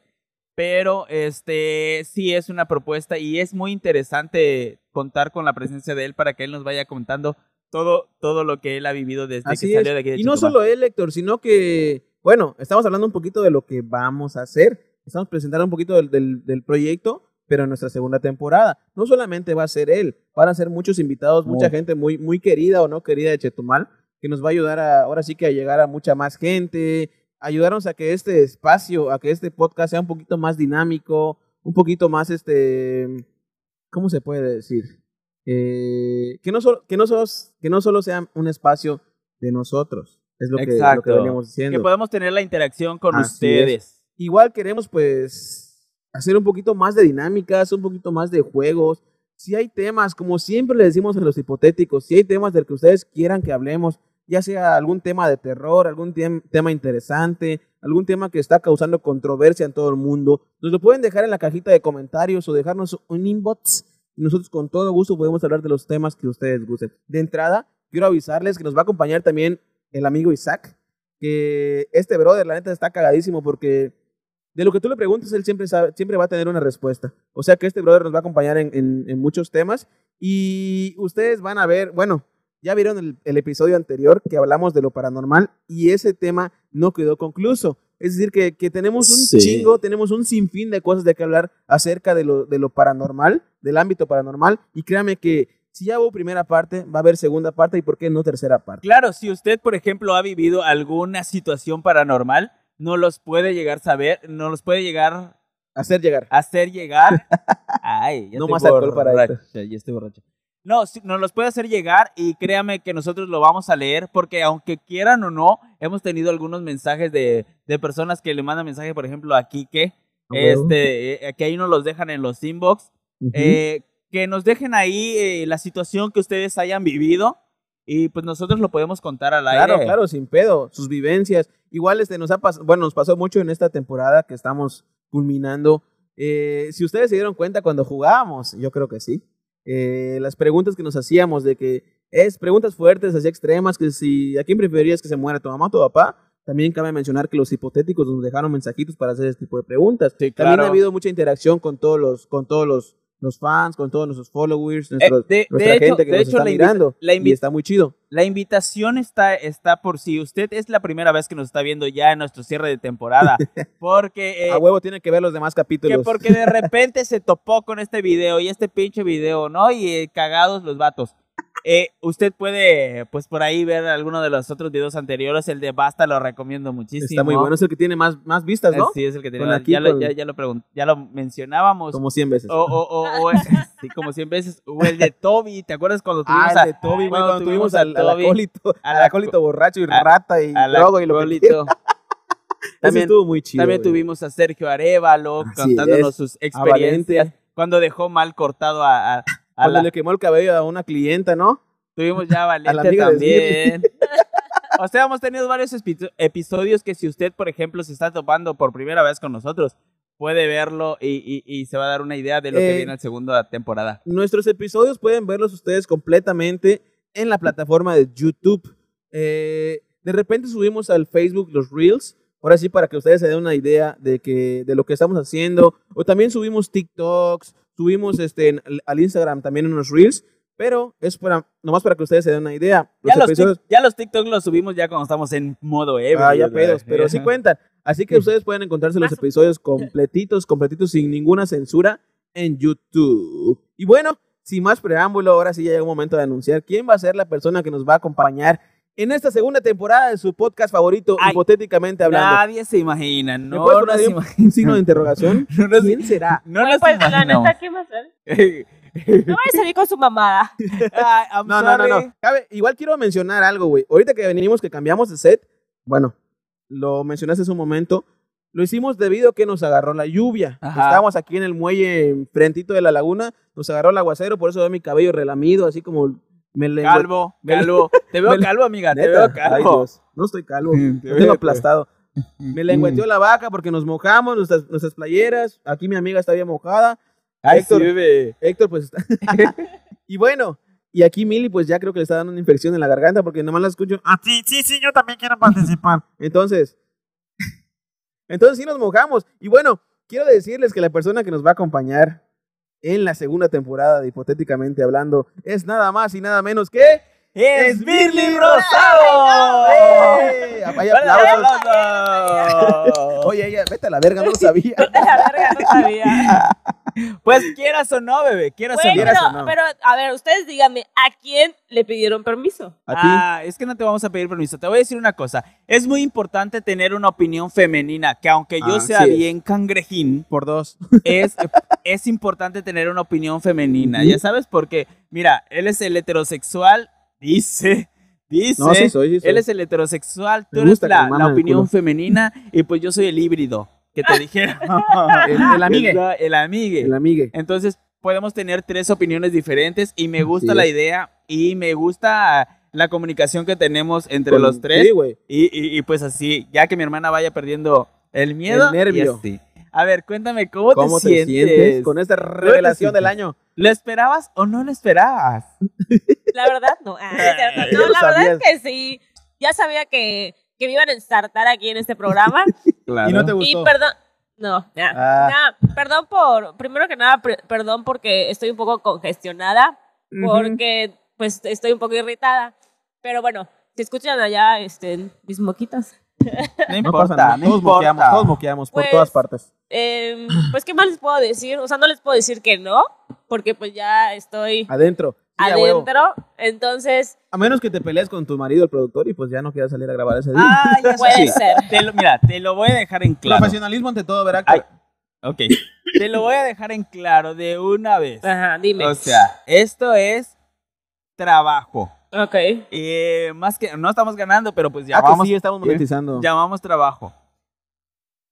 pero este sí es una propuesta y es muy interesante contar con la presencia de él para que él nos vaya contando todo, todo lo que él ha vivido desde Así que salió de aquí de Y no solo él, Héctor, sino que, bueno, estamos hablando un poquito de lo que vamos a hacer. Estamos presentando un poquito del, del, del proyecto, pero en nuestra segunda temporada. No solamente va a ser él, van a ser muchos invitados, mucha gente muy, muy querida o no querida de Chetumal, que nos va a ayudar a, ahora sí que a llegar a mucha más gente, ayudarnos a que este espacio, a que este podcast sea un poquito más dinámico, un poquito más, este, ¿cómo se puede decir? Eh, que, no solo, que, no solo, que no solo sea un espacio de nosotros, es lo que, lo que Exacto. veníamos diciendo. Que podemos tener la interacción con Así ustedes. Igual queremos pues hacer un poquito más de dinámicas, un poquito más de juegos. Si hay temas, como siempre le decimos a los hipotéticos, si hay temas del que ustedes quieran que hablemos, ya sea algún tema de terror, algún tem- tema interesante, algún tema que está causando controversia en todo el mundo, nos lo pueden dejar en la cajita de comentarios o dejarnos un inbox nosotros con todo gusto podemos hablar de los temas que ustedes gusten. De entrada, quiero avisarles que nos va a acompañar también el amigo Isaac, que este brother, la neta, está cagadísimo porque de lo que tú le preguntes, él siempre, siempre va a tener una respuesta. O sea que este brother nos va a acompañar en muchos temas y ustedes van a ver, bueno, ya vieron el, el episodio anterior que hablamos de lo paranormal y ese tema no quedó concluso. Es decir, que, que tenemos un Sí. chingo, tenemos un sinfín de cosas de que hablar acerca de lo, de lo paranormal, del ámbito paranormal. Y créame que si ya hubo primera parte, va a haber segunda parte y por qué no tercera parte. Claro, si usted, por ejemplo, ha vivido alguna situación paranormal, no los puede llegar a saber, no los puede llegar Hacer llegar. hacer llegar. Ay, ya No estoy más alcohol para borracho, ya estoy borracho. No, nos los puede hacer llegar y créame que nosotros lo vamos a leer porque aunque quieran o no, hemos tenido algunos mensajes de, de personas que le mandan mensaje, por ejemplo, a Kike, este, eh, que ahí nos los dejan en los inbox, eh, que nos dejen ahí eh, la situación que ustedes hayan vivido y pues nosotros lo podemos contar al aire. Claro, claro, sin pedo, sus vivencias. Igual este nos ha pasado, bueno, nos pasó mucho en esta temporada que estamos culminando. Eh, si ustedes se dieron cuenta cuando jugábamos, yo creo que sí. Eh, las preguntas que nos hacíamos de que es preguntas fuertes, así extremas, que si a quién preferirías que se muera, tu mamá o tu papá. También cabe mencionar que los hipotéticos nos dejaron mensajitos para hacer este tipo de preguntas. Sí, También ha habido mucha interacción con todos los, con todos los, los fans, con todos nuestros followers, Eh, nuestros, de, de nuestra hecho, gente que de nos hecho, está la, mirando. la y está muy chido. la invitación está, está por si usted es la primera vez que nos está viendo ya en nuestro cierre de temporada. Porque, eh, a huevo tienen que ver los demás capítulos. que porque de repente se topó con este video y este pinche video, ¿no? Y eh, cagados los vatos. Eh, usted puede, pues por ahí ver alguno de los otros videos anteriores. El de Basta lo recomiendo muchísimo. Está muy bueno, es el que tiene más, más vistas, ¿no? Eh, Sí, es el que tiene. Con más- ya, lo, ya, ya lo pregun- ya lo mencionábamos. Como 100 veces. O, o, o, o- sí, como 100 veces. O el de Toby, ¿te acuerdas cuando tuvimos ah, a el de Toby, cuando cuando tuvimos al, al Toby, acólito, al acólito borracho y a- rata y drogo y lo que acólito. También- estuvo muy chido. También güey. tuvimos a Sergio Arevalo Así contándonos es. sus experiencias. Cuando dejó mal cortado a Cuando la- le quemó el cabello a una clienta, ¿no? Tuvimos ya Valente también. o sea, hemos tenido varios epi- episodios que si usted, por ejemplo, se está topando por primera vez con nosotros, puede verlo y, y- y se va a dar una idea de lo que Eh, viene en la segunda temporada. Nuestros episodios pueden verlos ustedes completamente en la plataforma de YouTube. Eh, de repente subimos al Facebook los Reels. Ahora sí, para que ustedes se den una idea de, que, de lo que estamos haciendo. O también subimos TikToks, subimos este, en- al Instagram también unos Reels. Pero es para, nomás para que ustedes se den una idea. Los Ya los, episodios- tic- ya los TikTok los subimos ya cuando estamos en modo ebrio. Ah, ya pedos, pero sí cuentan. Así que ustedes pueden encontrarse los episodios completitos, completitos, sin ninguna censura en YouTube. Y bueno, sin más preámbulo, ahora sí ya llega un momento de anunciar quién va a ser la persona que nos va a acompañar en esta segunda temporada de su podcast favorito, Ay, hipotéticamente hablando. Nadie se imagina, ¿Me no puedes nos poner ahí un, imagina- un signo de interrogación? No nos- ¿Quién será? No nos Pues la neta, ¿qué más? No vaya a salir con su mamada. Ay, I'm No, no, no, no. Cabe- igual quiero mencionar algo, güey. Ahorita que venimos, que cambiamos de set, bueno, lo mencionaste hace un momento, lo hicimos debido a que nos agarró la lluvia. Ajá. Estábamos aquí en el muelle enfrentito de la laguna, nos agarró el aguacero, por eso veo mi cabello relamido, así como me le Calvo, me- calvo. Te veo calvo, amiga, te veo ay, calvo. Dios, no estoy calvo, Te veo, tengo aplastado. Me lengüeteó la vaca porque nos mojamos, nuestras, nuestras playeras. Aquí mi amiga está bien mojada. Ay, Héctor. sí, bebé. Héctor, pues está. y bueno, y aquí Mili, pues ya creo que le está dando una infección en la garganta porque nomás la escucho. Ah, sí, sí, sí, yo también quiero participar. Entonces, entonces sí nos mojamos. Y bueno, quiero decirles que la persona que nos va a acompañar en la segunda temporada de Hipotéticamente Hablando es nada más y nada menos que. ¡Es Birly. Rosado! ¡Fuerte aplausos. aplauso! Oye, ella, vete a la verga, no lo sabía. De la verga, no sabía. Pues quieras o no, bebé, quieras o no. quieras pero, o no. pero, a ver, ustedes díganme, ¿a quién le pidieron permiso? A ti. Ah, es que no te vamos a pedir permiso. Te voy a decir una cosa. Es muy importante tener una opinión femenina, que aunque yo sea bien cangrejín, Por dos. es, es importante tener una opinión femenina. Ya sabes, porque, mira, él es el heterosexual, dice, dice. No, sí soy, sí soy. Él es el heterosexual, tú eres la, opinión femenina y pues yo soy el híbrido, que te dijera. El, el amigue. El, el amigue. El amigue. Entonces podemos tener tres opiniones diferentes y me gusta la idea y me gusta la comunicación que tenemos entre Con- los tres. Sí, güey. y, y- y pues así, ya que mi hermana vaya perdiendo el miedo. El nervio. y así. A ver, cuéntame, ¿cómo, ¿Cómo te, te sientes? sientes con esta revelación del año? ¿Lo esperabas o no lo esperabas? La verdad, no. Ah, no, la verdad es que sí. Ya sabía que, que me iban a ensartar aquí en este programa. Claro. Y no te y gustó. perdón. No, ya. Ah. Ya, perdón por. Primero que nada, perdón porque estoy un poco congestionada. Porque, pues, estoy un poco irritada. Pero bueno, si escuchan allá este, mis moquitas. No No importa, no todos importa. moqueamos, todos moqueamos por Pues, todas partes. em, pues, ¿qué más les puedo decir? O sea, no les puedo decir que no. Porque, pues, ya estoy Adentro. Sí, adentro. Entonces, A menos que te pelees con tu marido, el productor, y pues ya no quieras salir a grabar ese día. Ah, ya puede sí. ser. Te lo- mira, te lo voy a dejar en claro. Profesionalismo ante todo, ¿verdad? Ay. Ok. Te lo voy a dejar en claro de una vez. Ajá, dime. O sea, esto es trabajo. Ok. Eh, más que no estamos ganando, pero pues Ah, que llamamos, sí, estamos monetizando. llamamos trabajo.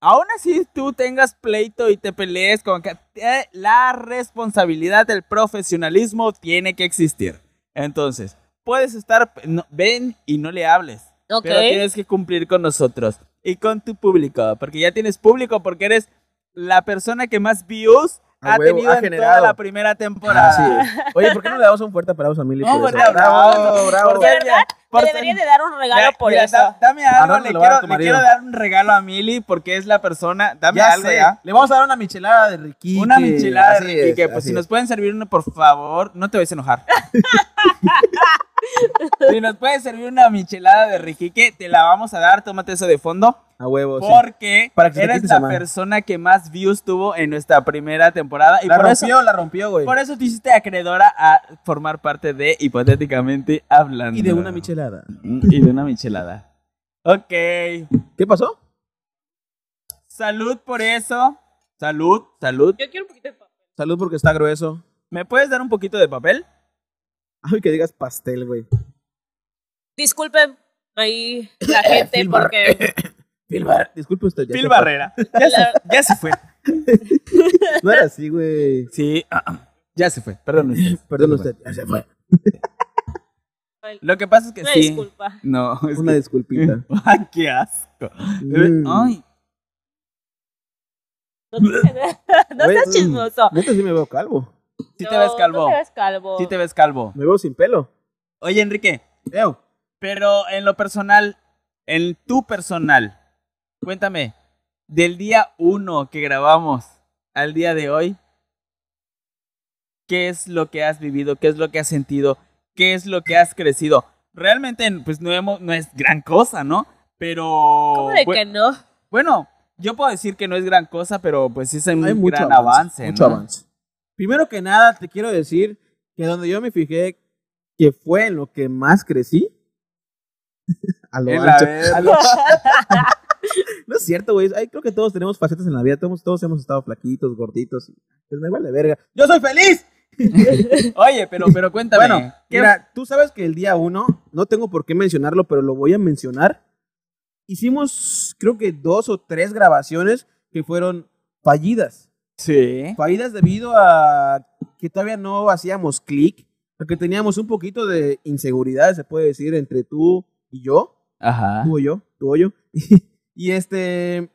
Aún así tú tengas pleito y te pelees con que eh, la responsabilidad del profesionalismo tiene que existir. Entonces, puedes estar, no- ven y no le hables. Ok. Pero tienes que cumplir con nosotros y con tu público, porque ya tienes público, porque eres la persona que más views ha huevo, tenido ha en toda la primera temporada. Así es. Oye, ¿por qué no le damos un fuerte aplauso a Mili? Eso? fuerte aplauso. Bravo, bravo. Por De ser- verdad, por me ser- debería de dar un regalo Mira, por mira, eso. da- dame ¿A algo, le quiero, le quiero dar un regalo a Mili porque es la persona. Dame Ya algo sé. ya. Le vamos a dar una michelada de Ricky. Una michelada Así de Ricky, es, que pues si nos pueden servir uno, por favor, no te vayas a enojar. Si nos puedes servir una michelada de riquique, te la vamos a dar. Tómate eso de fondo. A huevo, sí. Porque Para que eres la persona que más views tuvo en nuestra primera temporada. Y La por eso, rompió, la rompió, güey. por eso te hiciste acreedora a formar parte de Hipotéticamente Hablando. Y de una michelada. Y de una michelada. Ok. ¿Qué pasó? Salud por eso. Salud, salud. Yo quiero un poquito de papel. Salud porque está grueso. ¿Me puedes dar un poquito de papel? Ay, que digas pastel, güey. Disculpen ahí la gente porque Filbar. Disculpe usted. ya Phil. Barrera. Ya se, ya se fue. No era así, güey. Sí. Ya se fue. Perdón. usted. Perdón usted. Ya se fue. Lo que pasa es que una sí. disculpa. No, es Una que- disculpita. Ay, qué asco. Mm. Ay, No, te- no seas mm. chismoso. Neta sí me veo calvo. Sí te ves calvo. Te ves calvo. Sí te ves calvo. Me veo sin pelo. Oye, Enrique, Ew. pero en lo personal, en tu personal, cuéntame, del día uno que grabamos al día de hoy, ¿qué es lo que has vivido? ¿Qué es lo que has sentido? ¿Qué es lo que has crecido? Realmente, pues no, hemos, no es gran cosa, ¿no? Pero... ¿Cómo de bu- que no? Bueno, yo puedo decir que no es gran cosa, pero pues sí es un Hay mucho gran avance. avance. mucho ¿no? avance. Primero que nada, te quiero decir que donde yo me fijé que fue en lo que más crecí. a lo ancho. A no es cierto, güey. Creo que todos tenemos facetas en la vida. Todos, todos hemos estado flaquitos, gorditos. Pues me vale verga. ¡Yo soy feliz! Oye, pero, pero cuéntame. Bueno, ¿qué- mira, tú sabes que el día uno, no tengo por qué mencionarlo, pero lo voy a mencionar. Hicimos, creo que dos o tres grabaciones que fueron fallidas. Sí. Fallidas debido a que todavía no hacíamos clic, porque teníamos un poquito de inseguridad, se puede decir, entre tú y yo. Ajá. Tú o yo, tú o yo. y este,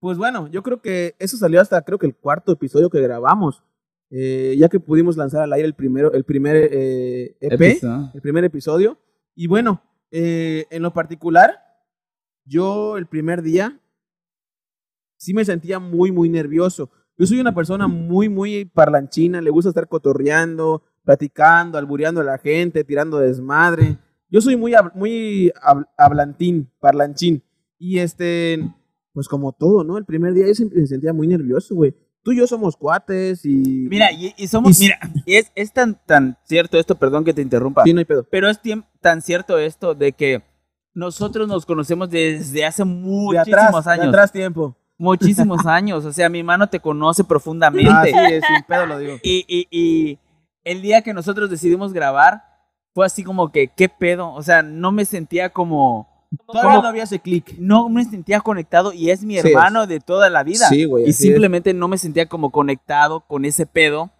pues bueno, yo creo que eso salió hasta creo que el cuarto episodio que grabamos. eh, ya que pudimos lanzar al aire el primero, el primer eh, EP, Episodio. el primer episodio. Y bueno, eh, en lo particular, yo el primer día sí me sentía muy, muy nervioso. Yo soy una persona muy, muy parlanchina, le gusta estar cotorreando, platicando, albureando a la gente, tirando desmadre. Yo soy muy, muy hab- hablantín, parlanchín. Y este, pues como todo, ¿no? El primer día yo siempre me sentía muy nervioso, güey. Tú y yo somos cuates y... Mira, y, y somos. Y- mira, y es, es tan, tan cierto esto, perdón que te interrumpa. Sí, no hay pedo. Pero es tan cierto esto de que nosotros nos conocemos desde hace De muchísimos de años. atrás tiempo. Muchísimos años. O sea, mi mano te conoce profundamente. Ah, sí, sin pedo lo digo. Y, y, y el día que nosotros decidimos grabar, fue así como que, ¿qué pedo? O sea, no me sentía como. Todavía no había ese clic. No me sentía conectado y es mi Sí, hermano de toda la vida. Sí, güey. y simplemente no me sentía como conectado con ese pedo.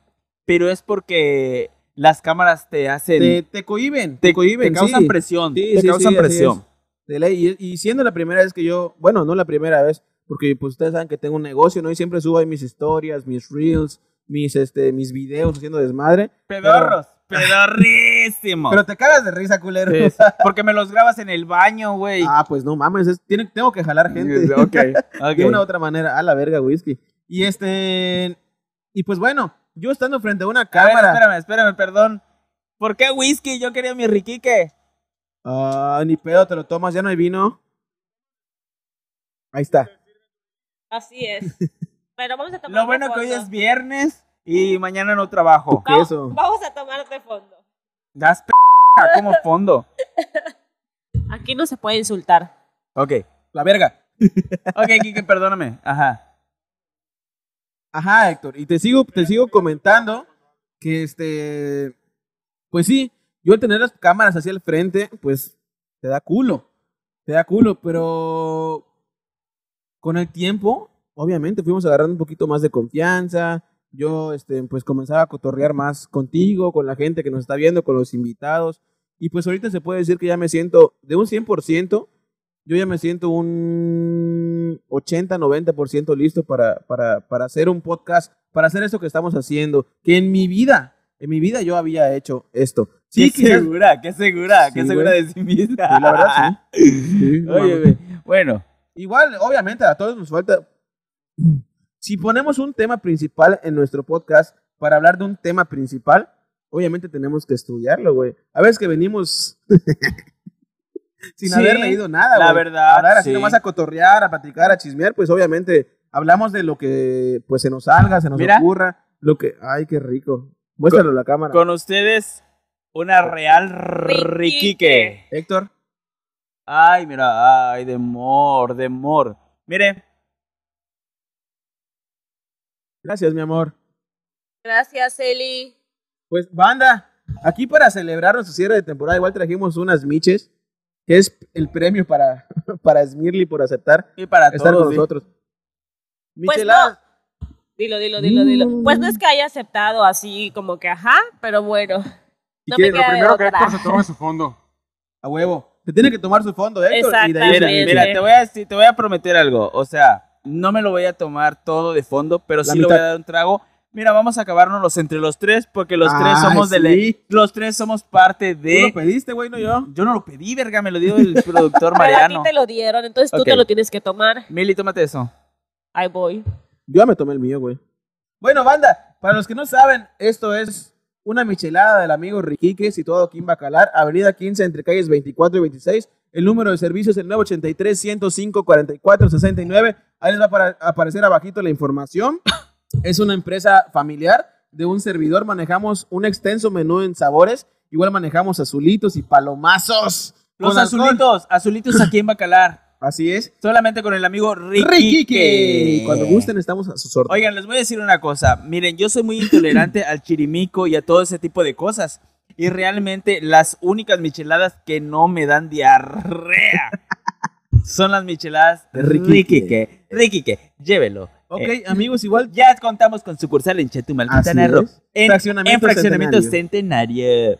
Pero es porque las cámaras te hacen. Te, te cohiben, te, te cohiben, te causan sí. presión. Sí, te sí, causan presión. es. De ley. Y, y siendo la primera vez que yo, bueno, no la primera vez, porque pues ustedes saben que tengo un negocio, ¿no? Y siempre subo ahí mis historias, mis reels, mis, este, mis videos haciendo desmadre. Pedorros. Pedorrísimos. Pero te cagas de risa, culero. Sí, porque me los grabas en el baño, güey. ah, pues no mames, es- tiene- tengo que jalar gente. Ok, ok. De una u otra manera, a la verga, whisky. Y este, y pues bueno, yo estando frente a una A ver, cámara. espérame, espérame, perdón. ¿Por qué whisky? Yo quería mi riquique. Ah, ni pedo, te lo tomas, ya no hay vino. Ahí está. Así es. Pero vamos a tomar Lo de bueno que hoy es viernes y mañana no trabajo. ¿Qué Vamos- eso? Vamos a tomar de fondo. Das p como fondo. Aquí no se puede insultar. Ok. La verga. Ok, Kike, perdóname. Ajá. Ajá, Héctor. Y te sigo, te sigo comentando que este, pues sí, yo al tener las cámaras hacia el frente, pues te da culo. Te da culo, pero con el tiempo, obviamente fuimos agarrando un poquito más de confianza. Yo, este, pues comenzaba a cotorrear más contigo, con la gente que nos está viendo, con los invitados. Y pues ahorita se puede decir que ya me siento de un 100%, yo ya me siento un 80, 90% listo para, para, para hacer un podcast, para hacer esto que estamos haciendo, que en mi vida, en mi vida yo había hecho esto. Sí, qué quizás- segura, qué segura, Sí, qué segura güey. de sí misma. Sí, la verdad, sí. Sí, Oye. Bueno, Igual, obviamente, a todos nos falta. Si ponemos un tema principal en nuestro podcast para hablar de un tema principal, obviamente tenemos que estudiarlo, güey. A veces que venimos sin Sí, haber leído nada, la güey. verdad, Hablar así sí. nomás a cotorrear, a platicar, a chismear, pues obviamente hablamos de lo que pues se nos salga, se nos Mira. ocurra, lo que, ay, qué rico. Muéstralo a la cámara. Con ustedes, una real riquique. Héctor, Ay, mira, ay, de mor, de. Mire, gracias, mi amor. Gracias, Eli. Pues, banda, aquí para celebrar nuestro cierre de temporada, igual trajimos unas miches, que es el premio para, para Smirly por aceptar y para estar todos. con sí. nosotros. Pues Micheladas. Dilo, dilo, dilo, dilo. Pues no es que haya aceptado así como que ajá, pero bueno. No quieres, me lo queda de Primero que otra. Héctor se tome su fondo. A huevo. Te tiene que tomar su fondo, Héctor. y de ahí Mira, Exactamente. mira, te voy a decir- te voy a prometer algo. O sea, no me lo voy a tomar todo de fondo, pero La sí le voy a mitad. dar un trago. Mira, vamos a acabárnoslos entre los tres, porque los tres Ay, somos de le- los tres somos parte Tú de. lo pediste, güey, no yo. Yo no lo pedí, verga, me lo dio el productor Pero a ti Mariano. te lo dieron, entonces tú te lo tienes que tomar. Mili, tómate eso. Ahí voy. Yo ya me tomé el mío, güey. Bueno, banda, para los que no saben, esto es una michelada del amigo Riquique, situado aquí en Bacalar, avenida 15, entre calles 24 y 26. El número de servicio es el 983-105-4469. Ahí les va a aparecer abajito la información. Es una empresa familiar de un servidor. Manejamos un extenso menú en sabores. Igual manejamos azulitos y palomazos. Los alcohol. azulitos, azulitos aquí en Bacalar. Así es. Solamente con el amigo Riquique. Riquique. Cuando gusten, estamos a sus órdenes. Oigan, les voy a decir una cosa. Miren, yo soy muy intolerante al chirimico y a todo ese tipo de cosas. Y realmente las únicas micheladas que no me dan diarrea son las micheladas De Riquique. Riquique. Llévelo. Ok, Eh, amigos, igual ya contamos con sucursal en Chetumal, Quintana Roo. En, Fraccionamiento en fraccionamiento centenario.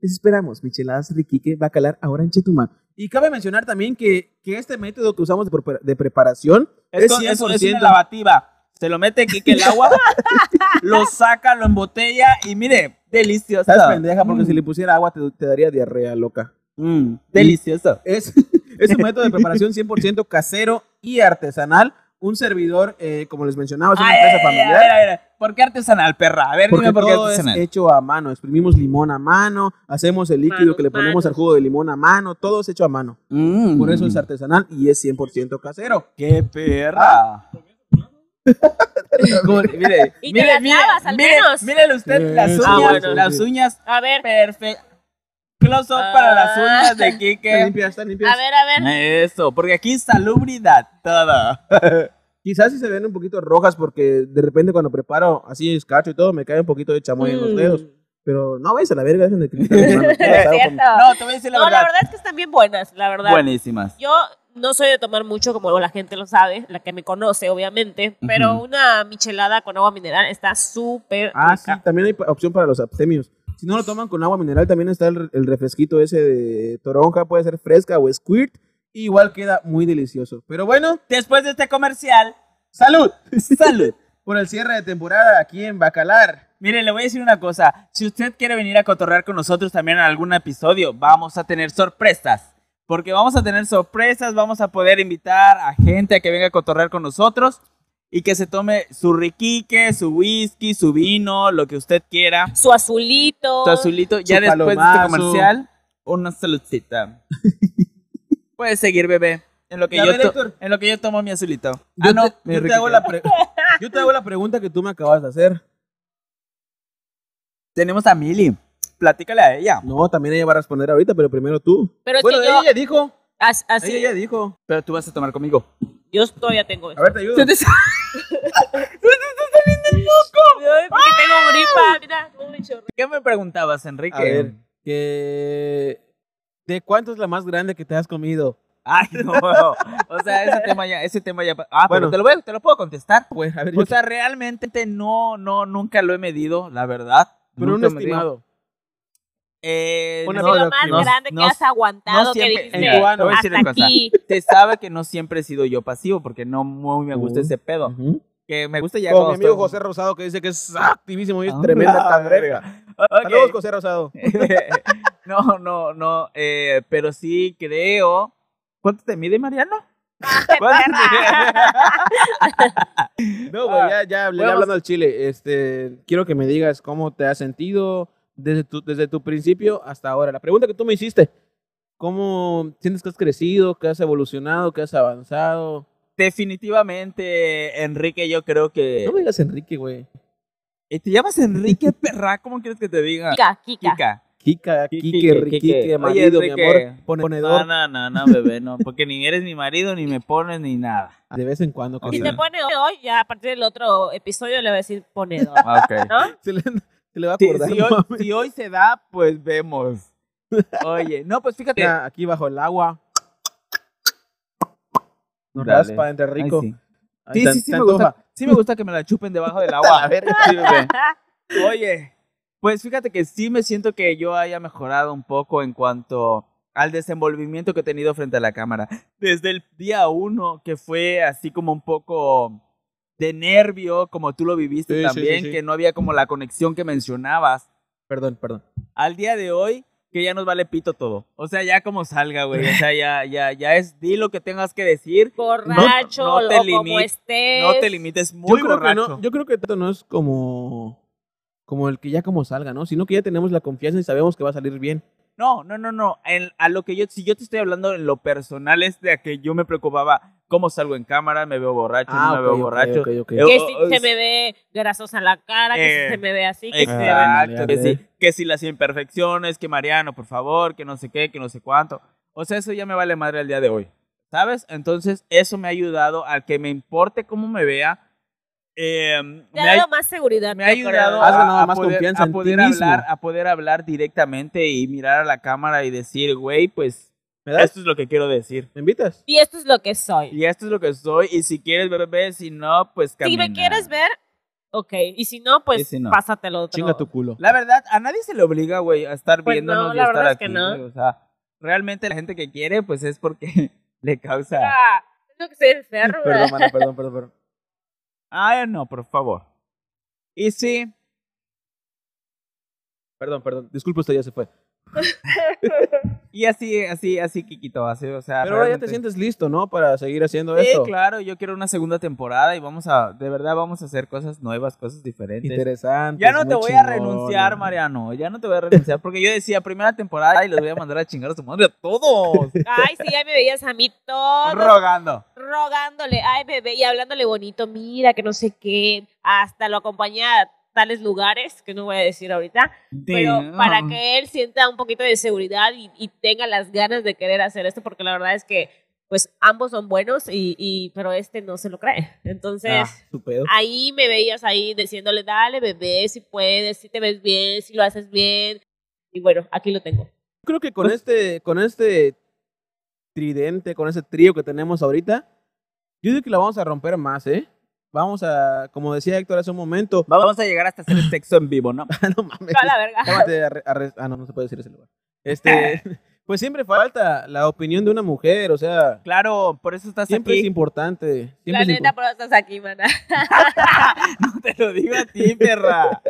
Les esperamos, micheladas Riquique va a calar ahora en Chetumal. Y cabe mencionar también que, que este método que usamos de, prepara- de preparación Es, es, con- es- 100%. es una lavativa. Se lo mete Kike el agua, lo saca, lo embotella y mire, delicioso. Estás pendeja porque Mm. si le pusiera agua te, te daría diarrea loca. Mm, delicioso. Es, es un método de preparación 100% casero y artesanal. Un servidor, eh, como les mencionaba, es una Ay, empresa familiar. ¿Por qué artesanal, perra? A ver, Porque dime por qué todo es artesanal. hecho a mano. Exprimimos limón a mano, hacemos el líquido Manos, que le ponemos al jugo de limón a mano, todo es hecho a mano. Mm, Por eso es artesanal y es 100% casero. ¡Qué perra! Como- mire, Y te las lavas, al mire, menos. mírele usted las Eso, uñas, Ah, bueno. las uñas A ver, perfectas. Close up para las uñas de Kike. limpias, están limpias. a ver, a ver. Eso, porque aquí salubridad, todo. Quizás sí se ven un poquito rojas porque de repente cuando preparo así escacho y todo me cae un poquito de chamoy en los Mm. dedos. Pero no vayas a la verga, dejen de hermano. Cierto. No, te voy a decir la No, verdad. la verdad es que están bien buenas, la verdad. Buenísimas. Yo no soy de tomar mucho, como la gente lo sabe, la que me conoce, obviamente, pero Ujú. una michelada con agua mineral está súper Ah, sí, rica. también hay opción para los abstemios. Si no lo toman con agua mineral, también está el, el refresquito ese de toronja, puede ser fresca o squirt. Igual queda muy delicioso. Pero bueno, Después de este comercial, salud salud. por el cierre de temporada aquí en Bacalar. Mire, le voy a decir una cosa. Si usted quiere venir a cotorrear con nosotros también en algún episodio, vamos a tener sorpresas. Porque vamos a tener sorpresas, vamos a poder invitar a gente a que venga a cotorrear con nosotros y que se tome su riquique, su whisky, su vino, lo que usted quiera. Su azulito. Su azulito. Ya Su después de este palomazo. comercial, una saludcita. Puedes seguir, bebé. En lo que, a yo ver, to- Héctor. en lo que yo tomo mi azulito. Yo, ah, no, te, yo te hago la pre- yo te hago la pregunta que tú me acabas de hacer. Tenemos a Mili. Platícale a ella. No, también ella va a responder ahorita, pero primero tú. Pero es bueno, que yo, ella dijo. as- así, Ella ya dijo. Pero tú vas a tomar conmigo. yo todavía tengo A eso. ver, te ayudo. Se te- Ay, porque tengo gripa, mira, tengo un chorro. ¿Qué me preguntabas, Enrique? A ver, que... ¿De cuánto es la más grande que te has comido? Ay, no. O sea, ese tema ya, ese tema ya. Ah, Bueno. pero te lo, voy- te lo puedo contestar. Pues, a ver, O yo- sea, realmente no, no, nunca lo he medido, la verdad. pero un Nunca digo. estimado. Eh, Una no, lo más no- grande no- que has aguantado, no que siempre- dijiste, cubano. te voy a decir hasta aquí. Se sabe que no siempre he sido yo pasivo, porque no muy me gusta Uh. ese pedo. Ujú. Que me gusta ya Como mi amigo estoy- José Rosado que dice que es activísimo y es Ah, tremenda la cangreja. Ok. Saludos, José Rosado. no, no, no. eh, pero sí creo. ¿Cuánto te mide, Mariano? ¿Cuánto No, güey, ya, ya, hablé- ya hablando al chile, este, quiero que me digas cómo te has sentido, desde tu, desde tu principio hasta ahora. La pregunta que tú me hiciste, ¿cómo sientes que has crecido, que has evolucionado, que has avanzado? Definitivamente, Enrique, yo creo que... No me digas Enrique, güey. ¿Y ¿Te llamas Enrique Perra? ¿Cómo quieres que te diga? Kika, Kika. Kika. Kika, Kike. Riquique, Oye, marido, mi Enrique. amor, ponedor. No, no, no, no, bebé, no. Porque ni eres mi marido, ni me pones, ni nada. De vez en cuando. Si te pone hoy, ya a partir del otro episodio le voy a decir ponedor. Ah, Ok. ¿No? Se le, se le va a Si, acordar. si hoy, si hoy se da, pues vemos. Oye, no, pues fíjate. Aquí bajo el agua. Nos Dale. raspa entre Ay, rico. sí. Ahí Sí, se- sí, sí se me, gusta, sí me gusta que me la chupen debajo del agua. Sí. Oye, pues fíjate que sí me siento que yo haya mejorado un poco en cuanto al desenvolvimiento que he tenido frente a la cámara. Desde el día uno, que fue así como un poco de nervio, como tú lo viviste Sí, sí, también, sí, sí. que no había como la conexión que mencionabas. Perdón, perdón. Al día de hoy, que ya nos vale pito todo. O sea, ya como salga, güey. O sea, ya, ya, ya es, di lo que tengas que decir. Borracho No- no te o como limi- estés. No te limites muy yo creo borracho. que no, yo creo que esto no es como como el que ya como salga, ¿no? Sino que ya tenemos la confianza y sabemos que va a salir bien. No, no, no, no. En- a lo que yo, si yo te estoy hablando en lo personal, es de que yo me preocupaba cómo salgo en cámara, me veo borracho, no me ok, veo ok, borracho. ok, ok. Yo- Que si se me ve grasosa la cara, que Eh, si se me ve así, que si se me ve... Exacto, que si, que si las imperfecciones, que Mariano, por favor, que no sé qué, que no sé cuánto. O sea, eso ya me vale madre al día de hoy. ¿Sabes? Entonces, eso me ha ayudado a que me importe cómo me vea. Eh, Te me ha dado más seguridad. me ha ayudado a, a más poder, confianza a poder mismo. hablar, a poder hablar directamente y mirar a la cámara y decir, güey, pues ¿Me das? esto es lo que quiero decir. ¿Me invitas? Y esto es lo que soy. Y esto es lo que soy. Y si quieres ver, ve. Si no, pues Si camina. me quieres ver, ok. Y si no, pues si no. pásatelo otro. Chinga tu culo. La verdad, a nadie se le obliga, güey, a estar Pues viéndonos no, y la a estar verdad es aquí. que no. O sea, realmente la gente que quiere, pues es porque le causa. Ah, tengo que ser enfermo. Perdón, mano, perdón, perdón, perdón. Ay, no, por favor. Y sí, Perdón, perdón. Disculpe, usted ya se fue. y así, así, así, Kikito, así, o sea. Pero ahora ya te sientes listo, ¿no? Para seguir haciendo Sí, esto. claro, yo quiero una segunda temporada y vamos a, de verdad, vamos a hacer cosas nuevas, cosas diferentes. Interesante. Ya no te voy a renunciar, Mariano. Ya no te voy a renunciar. Porque yo decía primera temporada y los voy a mandar a chingar a su madre a todos. Ay, sí, ya me veías a mí todo Rogando. rogándole, ay bebé, y hablándole bonito, mira, que no sé qué, hasta lo acompañé a tales lugares, que no voy a decir ahorita, pero para que él sienta un poquito de seguridad y, y tenga las ganas de querer hacer esto, porque la verdad es que, pues, ambos son buenos, y, y pero este no se lo cree. Entonces, Ah, ahí me veías ahí diciéndole, dale bebé, si puedes, si te ves bien, si lo haces bien, y bueno, aquí lo tengo. Creo que con este, con este tridente, con ese trío que tenemos ahorita, yo digo que la vamos a romper más, ¿eh? Vamos a, como decía Héctor hace un momento, Vamos a llegar hasta hacer sexo en vivo, ¿no? no mames. A la verga. Ah, no, no se puede decir ese lugar. Este, pues siempre falta la opinión de una mujer, o sea, Claro, por eso estás siempre es aquí. importante. Siempre La es neta, por eso estás aquí, mana. No te lo digo a ti, perra.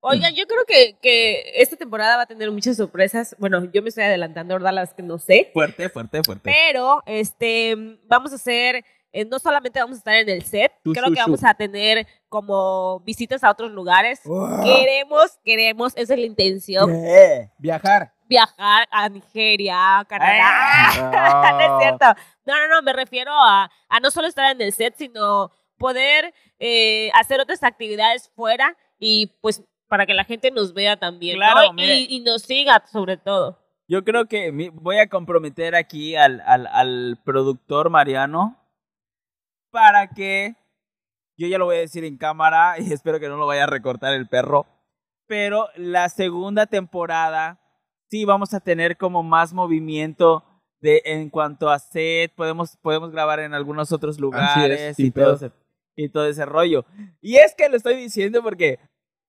Oigan, yo creo que, que esta temporada va a tener muchas sorpresas. Bueno, yo me estoy adelantando, ¿verdad? Las que no sé. Fuerte, fuerte, fuerte. Pero, este, vamos a hacer, eh, no solamente vamos a estar en el set, Shu, creo shu, que vamos a tener como visitas a otros lugares. Wow. Queremos, queremos, esa es la intención, ¿Qué? viajar. viajar a Nigeria, a Canadá. Ah. no es cierto. No, no, no, me refiero a, a no solo estar en el set, sino poder eh, hacer otras actividades fuera y pues para que la gente nos vea también, ¿no? Claro, Y- mire. y, nos siga sobre todo. Yo creo que voy a comprometer aquí al, al, al productor Mariano para que yo ya lo voy a decir en cámara y espero que no lo vaya a recortar el perro. Pero la segunda temporada sí vamos a tener como más movimiento de en cuanto a set, podemos podemos grabar en algunos otros lugares sin y todo ese, y todo ese rollo. Y es que lo estoy diciendo porque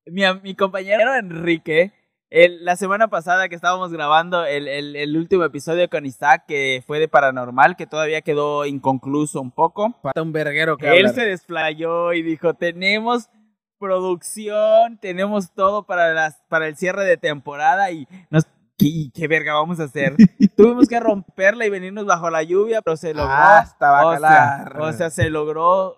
mi, mi compañero Enrique el- la semana pasada que estábamos grabando el, el- el último episodio con Isaac, que fue de paranormal, que todavía quedó inconcluso un poco, Falta un verguero que él hablar. se desplayó y dijo, tenemos producción, tenemos todo para, las, para el cierre de temporada y nos... ¿Qué, qué verga vamos a hacer? Tuvimos que romperla y venirnos bajo la lluvia, pero se logró. Hasta O bacalar. sea, o sea, se logró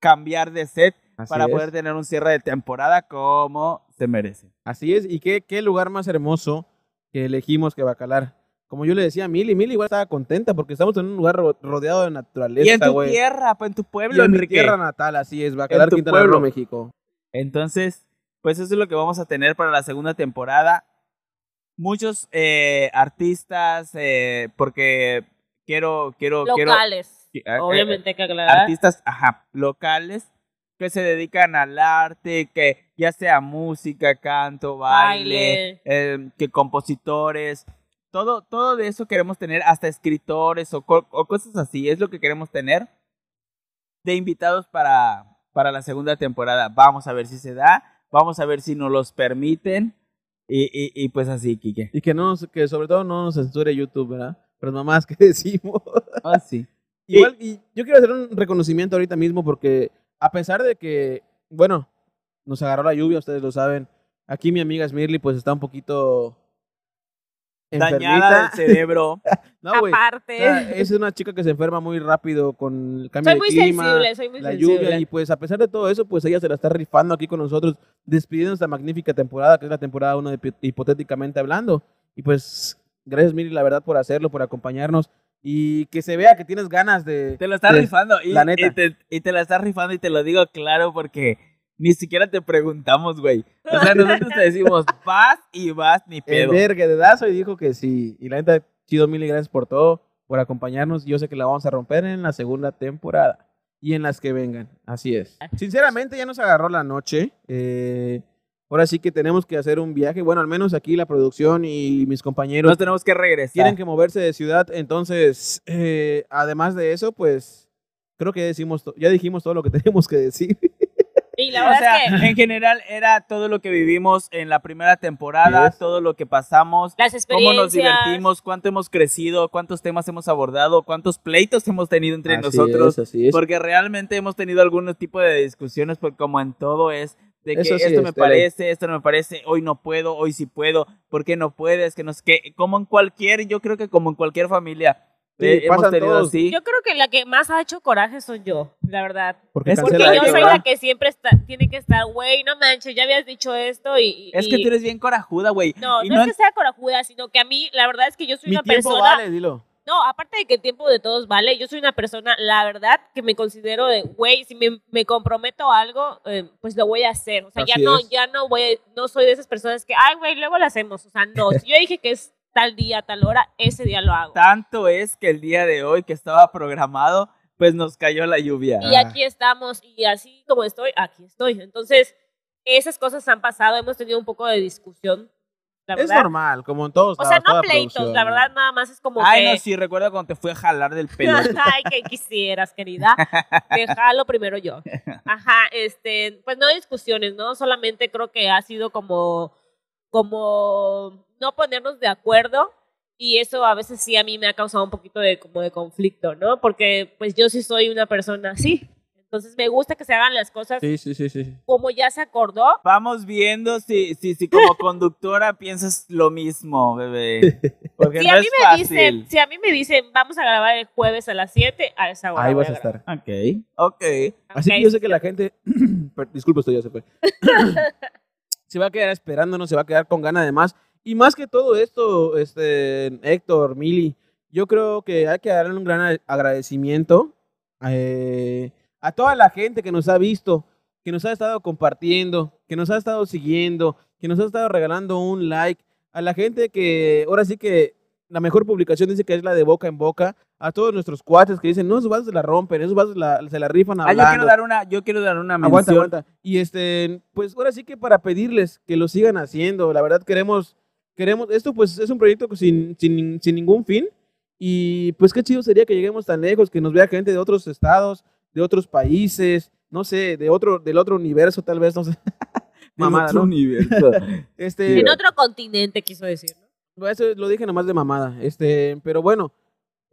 cambiar de set. Así para es. poder tener un cierre de temporada como se merece. Así es, y qué, qué lugar más hermoso que elegimos que Bacalar. Como yo le decía a Mili, Mili igual estaba contenta porque estamos en un lugar ro- rodeado de Y en naturaleza, tu tierra, pues en tu Y pueblo, en mi Enrique. tierra natal, así es, Bacalar, tu Quintana Roo. México. Entonces, pues eso es lo que vamos a tener para la segunda temporada. Muchos eh, artistas, eh, porque quiero, quiero, quiero. Locales. eh, eh, Obviamente hay que aclarar. artistas, ajá, locales que se dedican al arte, que ya sea música, canto, baile, Baile. eh, que compositores, todo, todo de eso queremos tener, hasta escritores o, o cosas así, es lo que queremos tener de invitados para, para la segunda temporada. Vamos a ver si se da, vamos a ver si nos los permiten y, y, y pues así, Kike. Y que, no, que sobre todo no nos censure YouTube, ¿verdad? Pero mamás que decimos. Ah, sí. Igual, y yo quiero hacer un reconocimiento ahorita mismo porque a pesar de que, bueno, nos agarró la lluvia, ustedes lo saben, aquí mi amiga Smirly pues está un poquito Dañada enfermita. del cerebro. No, güey. O Aparte. sea, es una chica que se enferma muy rápido con el cambio soy muy de clima, sensible, soy muy la sensible. lluvia y pues a pesar de todo eso, pues ella se la está rifando aquí con nosotros, despidiendo esta magnífica temporada, que es la temporada 1 de hipotéticamente hablando. Y pues gracias Miri, la verdad, por hacerlo, por acompañarnos y que se vea que tienes ganas de... Te lo estás de- rifando. Y, la neta. Y te, y te la estás rifando y te lo digo claro porque ni siquiera te preguntamos, güey. O sea, nosotros te decimos, vas y vas, ni El pedo. verga de Dazo y dijo que sí. Y la neta, chido, mil y gracias por todo, por acompañarnos. Yo sé que la vamos a romper en la segunda temporada y en las que vengan. Así es. Sinceramente, ya nos agarró la noche. Eh, ahora sí que tenemos que hacer un viaje. Bueno, al menos aquí la producción y mis compañeros Nos tenemos que regresar. tienen que moverse de ciudad. Entonces, eh, además de eso, pues creo que ya, decimos to- ya dijimos todo lo que tenemos que decir. Y la O verdad sea, es que en general era todo lo que vivimos en la primera temporada, Yes. todo lo que pasamos, las cómo experiencias. nos divertimos, cuánto hemos crecido, cuántos temas hemos abordado, cuántos pleitos hemos tenido entre Así nosotros. es, así es. Porque realmente hemos tenido algún tipo de discusiones, porque como en todo es de que Eso sí esto es, me ley. parece, esto no me parece, hoy no puedo, hoy sí puedo, ¿por qué no puedes? Que nos que como en cualquier, yo creo que como en cualquier familia Sí, eh, hemos pasan tenido así. Yo creo que la que más ha hecho coraje soy yo, la verdad. Porque Es Porque yo soy la que siempre está, tiene que estar, güey, no manches, ya habías dicho esto y... Es que y- tú eres bien corajuda, güey. No, Y no, es que sea corajuda, sino que a mí, la verdad es que yo soy Mi una tiempo persona... vale, dilo. No, aparte de que el tiempo de todos vale, yo soy una persona, la verdad, que me considero de, güey, si me, me comprometo a algo, eh, pues lo voy a hacer. O sea, ya no, es. ya no voy, no soy de esas personas que, ay, güey, luego lo hacemos. O sea, no, si yo dije que es tal día, tal hora, ese día lo hago. Tanto es que el día de hoy que estaba programado, pues nos cayó la lluvia. Y aquí estamos, y así como estoy, aquí estoy. Entonces, esas cosas han pasado, hemos tenido un poco de discusión, la Es verdad. normal, como en todos O sea, no pleitos, la verdad, nada más es como Ay, que... no, sí, recuerdo cuando te fui a jalar del pelo. Ay, que quisieras, querida. Déjalo primero yo. Ajá, este, pues no discusiones, ¿no? Solamente creo que ha sido como, como no ponernos de acuerdo y eso a veces sí a mí me ha causado un poquito de como de conflicto, ¿no? Porque pues yo sí soy una persona así. Entonces me gusta que se hagan las cosas Sí, sí, sí, sí. como ya se acordó. Vamos viendo si, si, si como conductora piensas lo mismo, bebé. Porque Si no a mí es me fácil. dicen, si a mí me dicen, vamos a grabar el jueves a las 7, a esa hora. Ahí vas a grabar. estar. Ok, ok. Así que yo sé que la gente, disculpa, esto ya se fue, se va a quedar esperándonos, se va a quedar con ganas de más. Y más que todo esto, este, Héctor, Mili, yo creo que hay que darle un gran a- agradecimiento eh, a toda la gente que nos ha visto, que nos ha estado compartiendo, que nos ha estado siguiendo, que nos ha estado regalando un like, a la gente que ahora sí que la mejor publicación dice que es la de boca en boca, a todos nuestros cuates que dicen, no, esos vasos se la rompen, esos vasos la- se la rifan Ah, hablando. yo quiero dar una, yo quiero dar una mención. Aguanta, aguanta. Y este, pues ahora sí que para pedirles que lo sigan haciendo, la verdad queremos, queremos, esto pues es un proyecto sin, sin, sin ningún fin. Y pues qué chido sería que lleguemos tan lejos, que nos vea gente de otros estados, de otros países, no sé, de otro, del otro universo tal vez, no sé. Mamada, otro ¿no? universo. Este, En otro continente, quiso decir, ¿no? eso lo dije nomás de mamada. Este, pero bueno,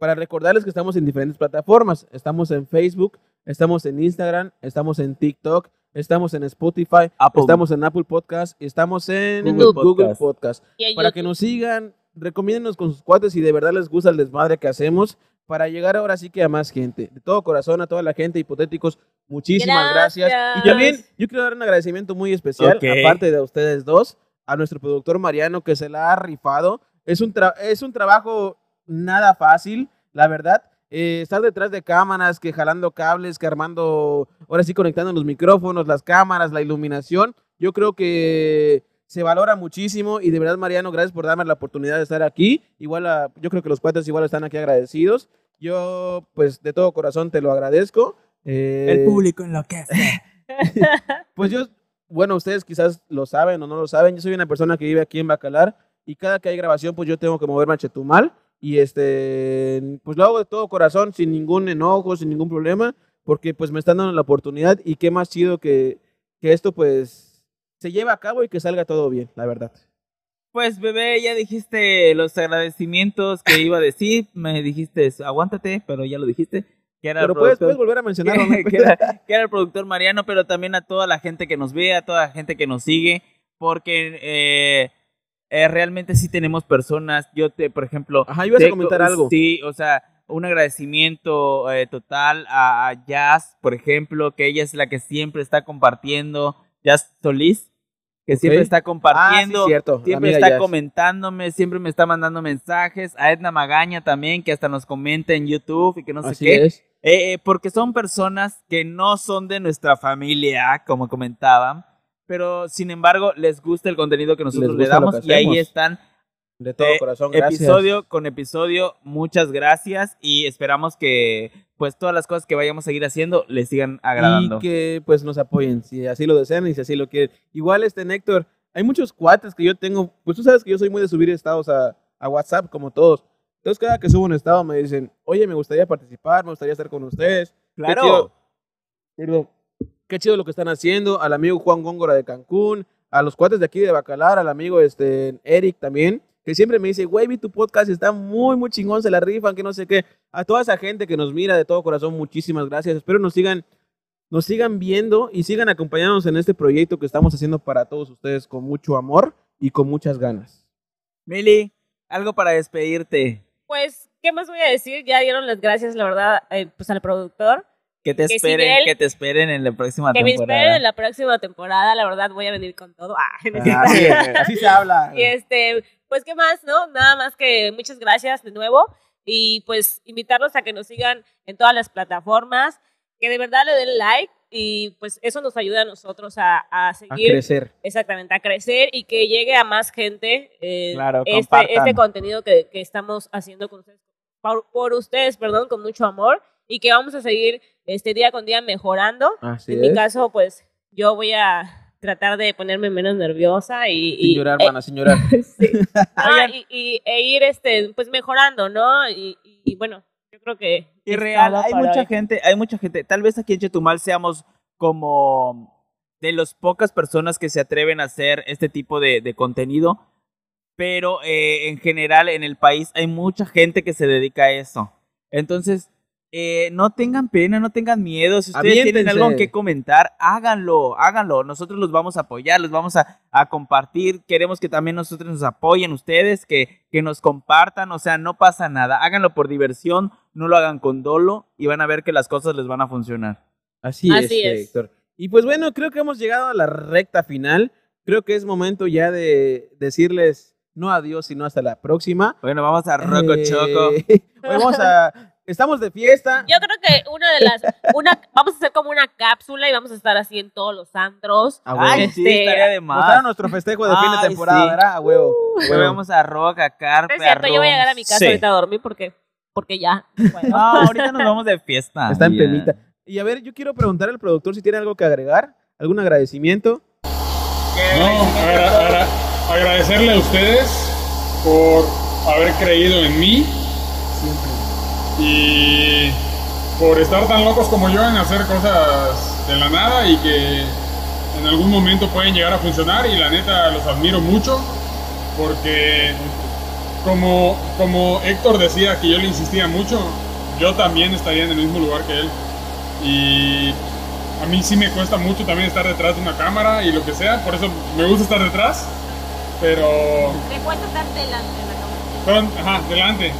para recordarles que estamos en diferentes plataformas. Estamos en Facebook, estamos en Instagram, estamos en TikTok, estamos en Spotify, Apple. estamos en Apple Podcast, estamos en Google Google, Podcast. Podcast. Para YouTube. que nos sigan, recomiéndenos con sus cuates si de verdad les gusta el desmadre que hacemos. Para llegar ahora sí que a más gente. De todo corazón, a toda la gente, hipotéticos, muchísimas gracias. Gracias. Y también yo quiero dar un agradecimiento muy especial, aparte de ustedes dos, a nuestro productor Mariano que se la ha rifado. Es un, tra- es un trabajo nada fácil, la verdad. Eh, estar detrás de cámaras, que jalando cables, que armando, ahora sí conectando los micrófonos, las cámaras, la iluminación. Yo creo que se valora muchísimo y de verdad Mariano, gracias por darme la oportunidad de estar aquí. Igual, a- yo creo que los cuates igual están aquí agradecidos. Yo, pues, de todo corazón te lo agradezco. Eh, El público enloquece. pues yo, bueno, ustedes quizás lo saben o no lo saben, yo soy una persona que vive aquí en Bacalar y cada que hay grabación, pues yo tengo que moverme a Chetumal y este, pues lo hago de todo corazón, sin ningún enojo, sin ningún problema, porque pues me están dando la oportunidad y qué más chido que, que esto pues se lleve a cabo y que salga todo bien, la verdad. Pues bebé, ya dijiste los agradecimientos que iba a decir, me dijiste aguántate, pero ya lo dijiste. Que era el Pero puedes, volver a mencionarlo. ¿no? que, era, que era el productor Mariano, pero también a toda la gente que nos ve, a toda la gente que nos sigue, porque eh, eh, realmente sí tenemos personas, yo te, por ejemplo... Ajá, ibas a comentar algo. Sí, o sea, un agradecimiento eh, total a, a Jazz, por ejemplo, que ella es la que siempre está compartiendo, Jazz Solís, que siempre está Ah, sí, compartiendo, cierto. Siempre está Jazz. comentándome, siempre me está mandando mensajes. A Edna Magaña también, que hasta nos comenta en YouTube y que no sé Así qué. es. Eh, eh, porque son personas que no son de nuestra familia, como comentaban, pero sin embargo les gusta el contenido que nosotros le damos y ahí están De todo eh, corazón, gracias. episodio con episodio. Muchas gracias y esperamos que pues todas las cosas que vayamos a seguir haciendo les sigan agradando. Y que pues nos apoyen, si así lo desean y si así lo quieren. Igual este Néctor, hay muchos cuates que yo tengo, pues tú sabes que yo soy muy de subir estados a, a WhatsApp como todos. Entonces cada que subo un estado me dicen, oye, me gustaría participar, me gustaría estar con ustedes. Qué Claro. chido. Perdón. Qué chido lo que están haciendo. Al amigo Juan Góngora de Cancún, a los cuates de aquí de Bacalar, al amigo este, Eric también, que siempre me dice, güey, vi tu podcast, está muy, muy chingón, se la rifan, que no sé qué. A toda esa gente que nos mira de todo corazón, muchísimas gracias. Espero nos sigan, nos sigan viendo y sigan acompañándonos en este proyecto que estamos haciendo para todos ustedes con mucho amor y con muchas ganas. Mili, algo para despedirte. Pues, ¿qué más voy a decir? Ya dieron las gracias, la verdad, eh, pues al productor. Que te Que esperen, él- que te esperen en la próxima Que me temporada. esperen en la próxima temporada, la verdad voy a venir con todo. Ah. Así, es, así se habla. Y este, pues qué más, ¿no? Nada más que muchas gracias de nuevo y pues invitarlos a que nos sigan en todas las plataformas, que de verdad le den like y pues eso nos ayuda a nosotros a, a A seguir, crecer. exactamente, a crecer y que llegue a más gente eh, Claro, este, este contenido que, que estamos haciendo con ustedes, por, por ustedes, perdón, con mucho amor y que vamos a seguir este día con día mejorando. Así en mi es. caso, pues yo voy a tratar de ponerme menos nerviosa y, Sin y- llorar, eh, mana, sin llorar. Sí. Ah, y, y- e ir este pues mejorando, ¿no? Y, y- y bueno, yo creo que Y es real, hay mucha hoy. gente, hay mucha gente, tal vez aquí en Chetumal seamos como de las pocas personas que se atreven a hacer este tipo de, de contenido, pero eh, en general en el país hay mucha gente que se dedica a eso. Entonces, eh, no tengan pena, no tengan miedo. Si ustedes tienen algo que comentar, háganlo, háganlo. Nosotros los vamos a apoyar, los vamos a, a compartir. Queremos que también nosotros nos apoyen ustedes, que, que nos compartan. O sea, no pasa nada. Háganlo por diversión, no lo hagan con dolo y van a ver que las cosas les van a funcionar. Así, Así es, es. Héctor. Y pues bueno, creo que hemos llegado a la recta final. Creo que es momento ya de decirles no adiós, sino hasta la próxima. Bueno, vamos a Roco Eh, Choco. hoy vamos a. Estamos de fiesta. Yo creo que una de las una vamos a hacer como una cápsula y vamos a estar así en todos los antros. A huevo. Ay, sí, Este, estaría de Mostrar más. nuestro festejo de fin de temporada, sí. ¿verdad? A huevo. Hoy huevo. vamos a Rock, a Carpe, Es cierto, a yo voy a llegar a mi casa Sí. ahorita a dormir porque porque ya. Bueno. No, ahorita nos vamos de fiesta. Está en Ya. penita. Y a ver, yo quiero preguntar al productor si tiene algo que agregar, algún agradecimiento. No, agra- agra- agradecerle a ustedes por haber creído en mí y por estar tan locos como yo en hacer cosas de la nada y que en algún momento pueden llegar a funcionar y la neta los admiro mucho porque como, como Héctor decía que yo le insistía mucho, yo también estaría en el mismo lugar que él y a mí sí me cuesta mucho también estar detrás de una cámara y lo que sea, por eso me gusta estar detrás, pero Me cuesta estar delante de la cámara. Perdón, ajá, delante.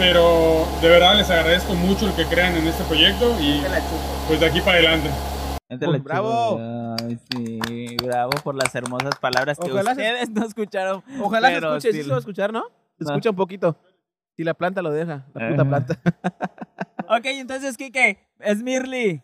Pero de verdad les agradezco mucho el que crean en este proyecto y pues de aquí para adelante. Pues, bravo. Ay, sí, bravo por las hermosas palabras que Ojalá se- ustedes no escucharon. Ojalá se escuche, sí sí se va a escuchar, ¿no? Se No. escucha un poquito. Si la planta lo deja, la puta Ajá. planta. Ok, entonces, Kike, Smirly.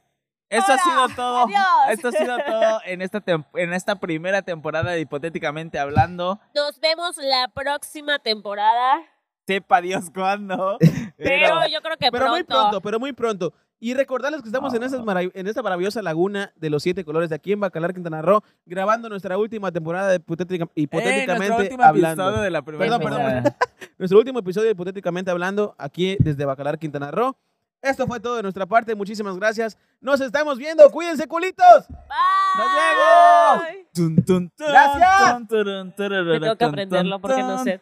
Eso ha Hola, sido todo. adiós. Esto ha sido todo en esta, en esta primera temporada de Hipotéticamente Hablando. Nos vemos la próxima temporada. Sepa Dios cuándo. Pero, yo creo que Pero pronto. muy pronto, pero muy pronto. Y recordarles que estamos en, esas marav- en esta maravillosa laguna de los siete colores de aquí en Bacalar, Quintana Roo, grabando nuestra última temporada de hipotética- Eh, nuestro hipotéticamente último hablando. episodio de la primera Perdón, perdón. Nuestro último episodio de hipotéticamente hablando aquí desde Bacalar, Quintana Roo. Esto fue todo de nuestra parte. Muchísimas gracias. Nos estamos viendo. Cuídense, culitos. Bye. ¡Nos vemos! ¡Gracias! Me tengo que aprenderlo porque no sé.